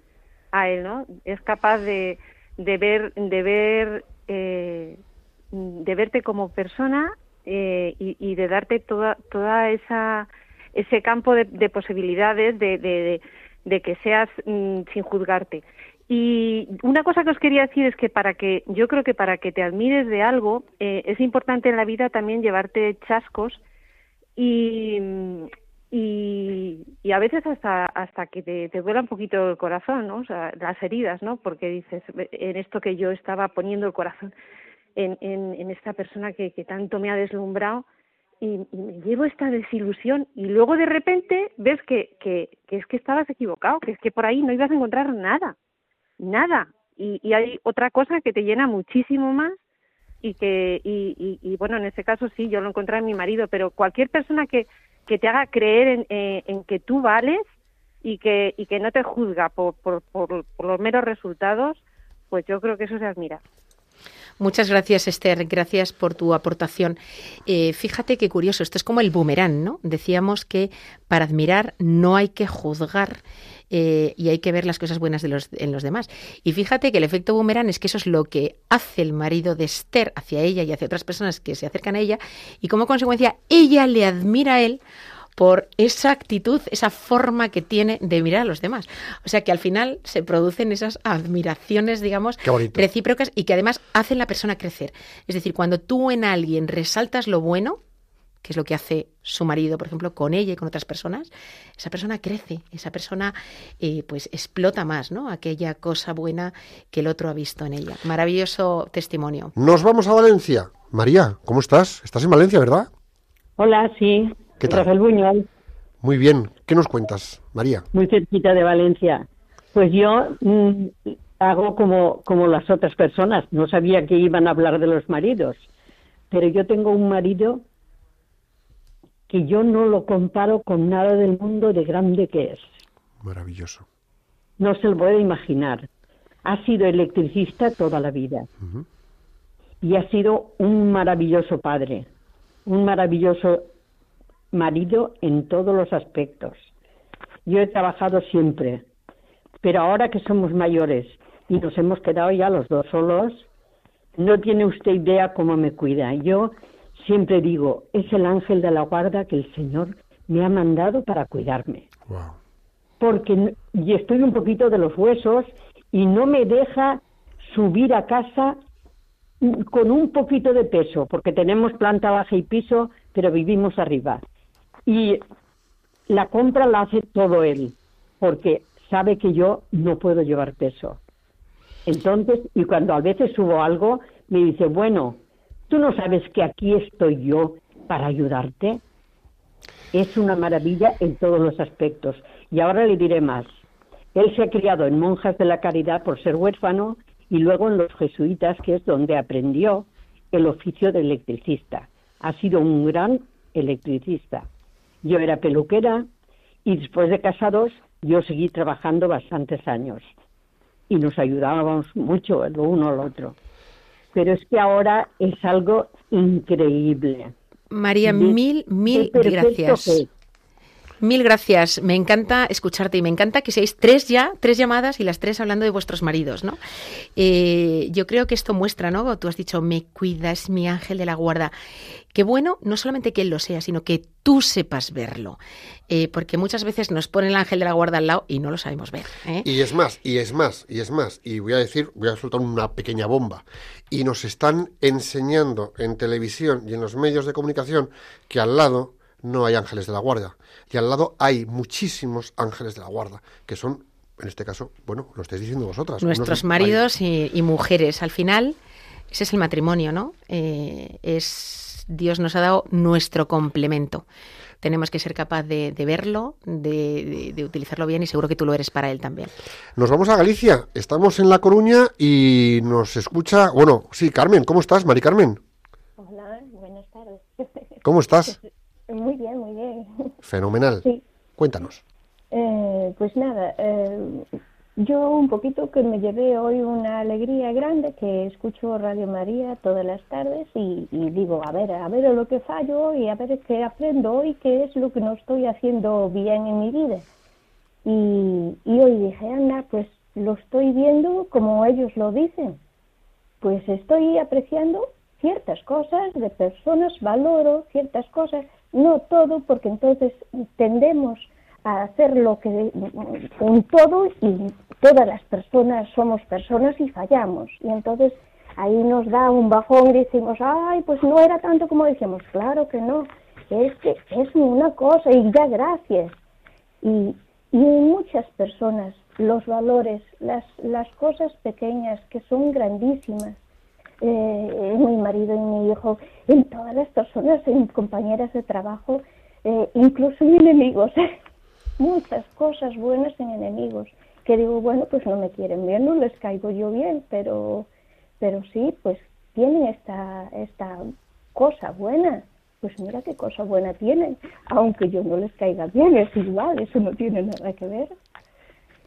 a él, ¿no? Es capaz de, de ver, de ver, eh, de verte como persona eh, y, y de darte toda, toda esa ese campo de, de posibilidades de, de, de, que seas mm, sin juzgarte. Y una cosa que os quería decir es que para que yo creo que para que te admires de algo eh, es importante en la vida también llevarte chascos y, y, y a veces hasta hasta que te, te duela un poquito el corazón, ¿no? O sea, las heridas, ¿no? Porque dices en esto que yo estaba poniendo el corazón en, en, en esta persona que, que tanto me ha deslumbrado y, y me llevo esta desilusión y luego de repente ves que, que, es que estabas equivocado, que es que por ahí no ibas a encontrar nada nada. Y, y hay otra cosa que te llena muchísimo más y que, y, y, bueno, en ese caso sí, yo lo encontré en mi marido, pero cualquier persona que, que te haga creer en, eh, en que tú vales y que, y que no te juzga por, por, por los meros resultados, pues yo creo que eso se admira. Muchas gracias, Esther. Gracias por tu aportación. Eh, fíjate qué curioso, esto es como el boomerang, ¿no? Decíamos que para admirar no hay que juzgar eh, y hay que ver las cosas buenas de los, en los demás. Y fíjate que el efecto boomerang es que eso es lo que hace el marido de Esther hacia ella y hacia otras personas que se acercan a ella y como consecuencia ella le admira a él por esa actitud, esa forma que tiene de mirar a los demás. O sea que al final se producen esas admiraciones, digamos, recíprocas y que además hacen la persona crecer. Es decir, cuando tú en alguien resaltas lo bueno, que es lo que hace su marido, por ejemplo, con ella y con otras personas, esa persona crece, esa persona eh, pues explota más, ¿no? Aquella cosa buena que el otro ha visto en ella. Maravilloso testimonio. Nos vamos a Valencia. María, ¿cómo estás? Estás en Valencia, ¿verdad? Hola, sí. ¿Qué tal? Rafael Buñol, Muy bien. ¿Qué nos cuentas, María? muy cerquita de Valencia. Pues yo mm, hago como, como las otras personas. No sabía que iban a hablar de los maridos. Pero yo tengo un marido que yo no lo comparo con nada del mundo de grande que es. Maravilloso. No se lo puede imaginar. Ha sido electricista toda la vida. Y ha sido un maravilloso padre, un maravilloso marido en todos los aspectos. Yo he trabajado siempre, pero ahora que somos mayores y nos hemos quedado ya los dos solos, no tiene usted idea cómo me cuida. Yo siempre digo, es el ángel de la guarda que el Señor me ha mandado para cuidarme Wow. porque y estoy un poquito de los huesos y no me deja subir a casa mm, con un poquito de peso, porque tenemos planta baja y piso, pero vivimos arriba. Y la compra la hace todo él, porque sabe que yo no puedo llevar peso. Entonces, y cuando a veces subo algo, me dice, bueno, ¿tú no sabes que aquí estoy yo para ayudarte? Es una maravilla en todos los aspectos. Y ahora le diré más. Él se ha criado en monjas de la caridad por ser huérfano y luego en los jesuitas, que es donde aprendió el oficio de electricista. Ha sido un gran electricista. Yo era peluquera y después de casados yo seguí trabajando bastantes años y nos ayudábamos mucho el uno al otro. Pero es que ahora es algo increíble. María, De- mil, mil gracias. Mil gracias. Me encanta escucharte y me encanta que seáis tres ya, tres llamadas y las tres hablando de vuestros maridos, ¿no? Eh, yo creo que esto muestra, ¿no? Tú has dicho, me cuidas, mi ángel de la guarda. Qué bueno, no solamente que él lo sea, sino que tú sepas verlo. Eh, porque muchas veces nos ponen el ángel de la guarda al lado y no lo sabemos ver. ¿eh? Y es más, y es más, y es más. Y voy a decir, voy a soltar una pequeña bomba. Y nos están enseñando en televisión y en los medios de comunicación que al lado no hay ángeles de la guarda. Y al lado hay muchísimos ángeles de la guarda, que son, en este caso, bueno, lo estáis diciendo vosotras. Nuestros maridos y, y mujeres. Al final, ese es el matrimonio, ¿no? Eh, es Dios nos ha dado nuestro complemento. Tenemos que ser capaz de, de verlo, de, de- de utilizarlo bien y seguro que tú lo eres para él también. Nos vamos a Galicia. Estamos en La Coruña y nos escucha. Bueno, sí, Carmen, ¿cómo estás, Mari Carmen? Hola, buenas tardes. ¿Cómo estás? Muy bien, muy bien. Fenomenal. Sí. Cuéntanos. Eh, pues nada, eh, yo un poquito que me llevé hoy una alegría grande que escucho Radio María todas las tardes y, y digo, a ver, a ver lo que fallo y a ver qué aprendo hoy, qué es lo que no estoy haciendo bien en mi vida. Y, y hoy dije, anda, pues lo estoy viendo como ellos lo dicen. Pues estoy apreciando ciertas cosas de personas, valoro ciertas cosas, no todo, porque entonces tendemos a hacer lo que con todo y todas las personas somos personas y fallamos. Y entonces ahí nos da un bajón y decimos, ay, pues no era tanto como decíamos, claro que no, es que es una cosa y ya gracias. Y, y muchas personas los valores, las, las cosas pequeñas que son grandísimas, eh, mi marido y mi hijo, en todas las personas, en compañeras de trabajo, eh, incluso en enemigos, muchas cosas buenas en enemigos, que digo, bueno, pues no me quieren bien, no les caigo yo bien, pero, pero sí, pues tienen esta, esta cosa buena, pues mira qué cosa buena tienen, aunque yo no les caiga bien, es igual, eso no tiene nada que ver.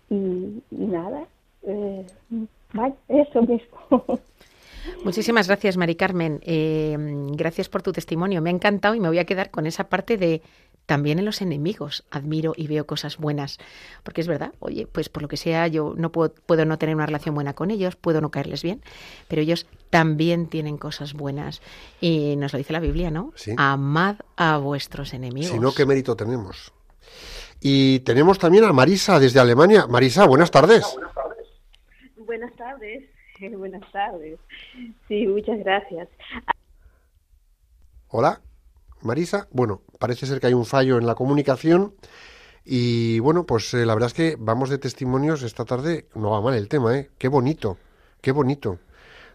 Y, y nada, eh, vaya, eso mismo. Muchísimas gracias, Mari Carmen. Eh, gracias por tu testimonio. Me ha encantado y me voy a quedar con esa parte de también en los enemigos admiro y veo cosas buenas. Porque es verdad, oye, pues por lo que sea, yo no puedo, puedo no tener una relación buena con ellos, puedo no caerles bien, pero ellos también tienen cosas buenas. Y nos lo dice la Biblia, ¿no? Sí. Amad a vuestros enemigos. Si no, ¿qué mérito tenemos? Y tenemos también a Marisa desde Alemania. Marisa, buenas tardes. Buenas tardes, buenas tardes. Sí, muchas gracias. Hola, Marisa. Bueno, parece ser que hay un fallo en la comunicación. Y bueno, pues eh, la verdad es que vamos de testimonios esta tarde. No va mal el tema, ¿eh? Qué bonito, qué bonito.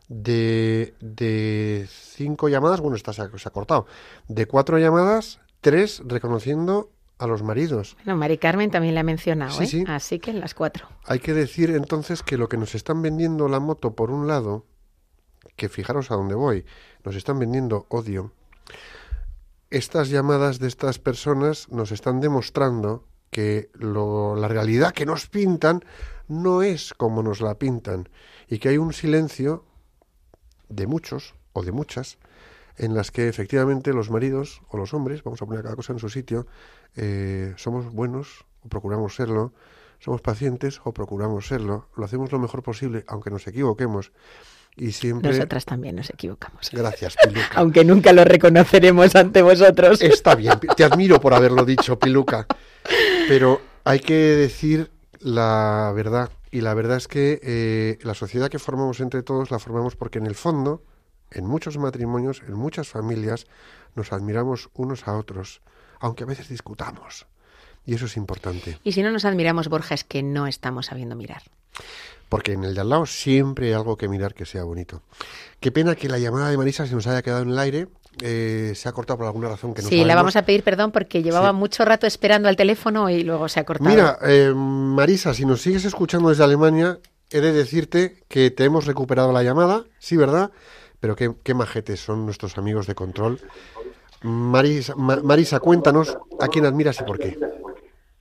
De, de cinco llamadas, bueno, ha, se ha cortado. De cuatro llamadas, tres reconociendo a los maridos. Bueno, Mari Carmen también la ha mencionado, Sí, ¿eh? sí. Así que en las cuatro. Hay que decir entonces que lo que nos están vendiendo la moto, por un lado, que fijaros a dónde voy, nos están vendiendo odio. Estas llamadas de estas personas nos están demostrando que lo- la realidad que nos pintan no es como nos la pintan y que hay un silencio de muchos o de muchas en las que efectivamente los maridos o los hombres, vamos a poner cada cosa en su sitio, eh, somos buenos o procuramos serlo, somos pacientes o procuramos serlo, lo hacemos lo mejor posible, aunque nos equivoquemos. Y siempre... Nosotras también nos equivocamos. Gracias, Piluca. Aunque nunca lo reconoceremos ante vosotros. Está bien, te admiro por haberlo dicho, Piluca. Pero hay que decir la verdad. Y la verdad es que eh, la sociedad que formamos entre todos la formamos porque en el fondo, en muchos matrimonios, en muchas familias, nos admiramos unos a otros. aunque a veces discutamos. Y eso es importante. Y si no nos admiramos, Borja, es que no estamos sabiendo mirar. Porque en el de al lado siempre hay algo que mirar que sea bonito. Qué pena que la llamada de Marisa se nos haya quedado en el aire. eh, se ha cortado por alguna razón que no sí, la vamos a pedir perdón porque llevaba Sí. mucho rato esperando al teléfono y luego se ha cortado. Mira, eh, Marisa, si nos sigues escuchando desde Alemania, he de decirte que te hemos recuperado la llamada, sí, ¿verdad? Pero qué, qué majetes son nuestros amigos de control. Marisa, Ma- Marisa, cuéntanos a quién admiras y por qué.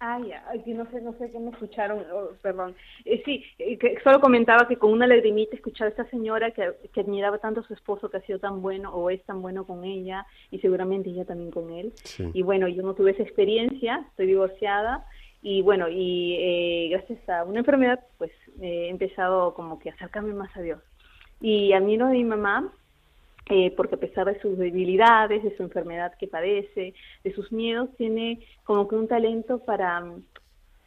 Ay, ay, no sé, no sé qué me escucharon, oh, perdón. Eh, sí, eh, que solo comentaba que con una lagrimita escuchar a esta señora que, que admiraba tanto a su esposo, que ha sido tan bueno o es tan bueno con ella y seguramente ella también con él. Sí. Y bueno, yo no tuve esa experiencia, estoy divorciada y bueno, y eh, gracias a una enfermedad, pues eh, he empezado como que a acercarme más a Dios. Y admiro a mi mamá eh, porque a pesar de sus debilidades, de su enfermedad que padece, de sus miedos, tiene como que un talento para mm,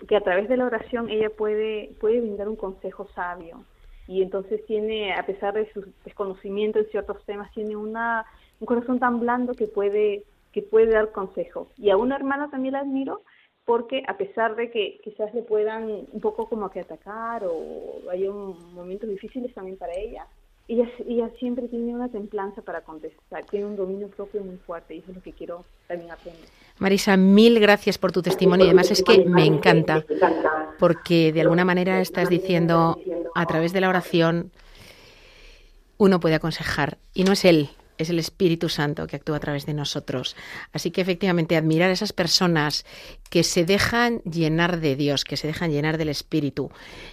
que a través de la oración ella puede, puede brindar un consejo sabio. Y entonces tiene, a pesar de su desconocimiento en ciertos temas, tiene una, un corazón tan blando que puede, que puede dar consejo. Y a una hermana también la admiro porque a pesar de que quizás le puedan un poco como que atacar o haya momentos difíciles también para ella, ella, ella siempre tiene una templanza para contestar, tiene un dominio propio muy fuerte y eso es lo que quiero también aprender. Marisa, mil gracias por tu testimonio y además es que me encanta porque de alguna manera estás diciendo a través de la oración uno puede aconsejar y no es él, es el Espíritu Santo que actúa a través de nosotros. Así que efectivamente admirar a esas personas que se dejan llenar de Dios, que se dejan llenar del Espíritu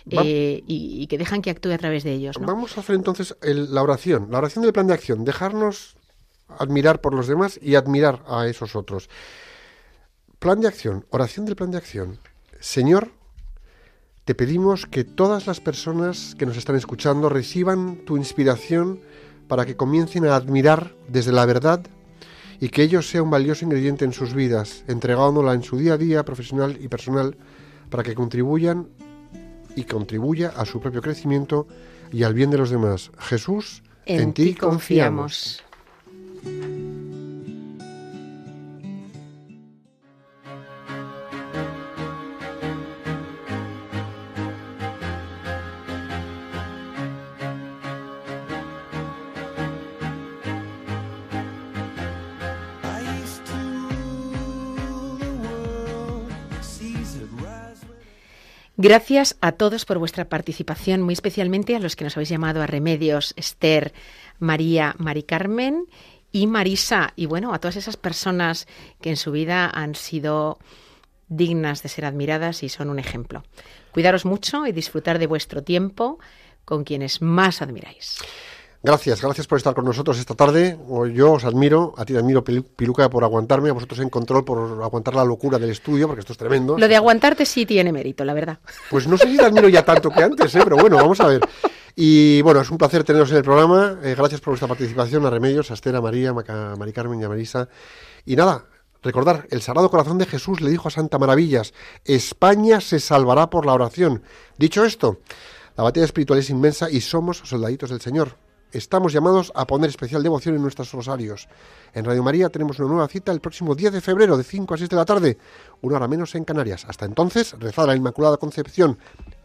eh, y, y que dejan que actúe a través de ellos. ¿no? Vamos a hacer entonces el- la oración, la oración del plan de acción, dejarnos admirar por los demás y admirar a esos otros. Plan de acción, oración del plan de acción. Señor, te pedimos que todas las personas que nos están escuchando reciban tu inspiración para que comiencen a admirar desde la verdad y que ello sea un valioso ingrediente en sus vidas, entregándola en su día a día profesional y personal para que contribuyan y contribuya a su propio crecimiento y al bien de los demás. Jesús, en, ti confiamos. Gracias a todos por vuestra participación, muy especialmente a los que nos habéis llamado a Remedios, Esther, María, Mari Carmen y Marisa. Y bueno, a todas esas personas que en su vida han sido dignas de ser admiradas y son un ejemplo. Cuidaros mucho y disfrutar de vuestro tiempo con quienes más admiráis. Gracias, gracias por estar con nosotros esta tarde. Yo os admiro, a ti te admiro, Pilu- Piluca, por aguantarme, a vosotros en control por aguantar la locura del estudio, porque esto es tremendo. Lo de aguantarte sí tiene mérito, la verdad. Pues no sé si te admiro ya tanto que antes, ¿eh? pero bueno, vamos a ver. Y bueno, es un placer teneros en el programa. Eh, gracias por vuestra participación, a Remedios, a Esther, a María, a Mari Carmen y a Marisa. Y nada, recordar, el Sagrado Corazón de Jesús le dijo a Santa Maravillas, España se salvará por la oración. Dicho esto, la batalla espiritual es inmensa y somos soldaditos del Señor. Estamos llamados a poner especial devoción en nuestros rosarios. En Radio María tenemos una nueva cita el próximo 10 de febrero de 5 a 6 de la tarde, una hora menos en Canarias. Hasta entonces, rezad a la Inmaculada Concepción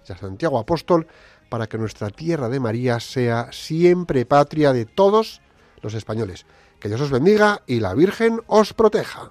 y a Santiago Apóstol para que nuestra tierra de María sea siempre patria de todos los españoles. Que Dios os bendiga y la Virgen os proteja.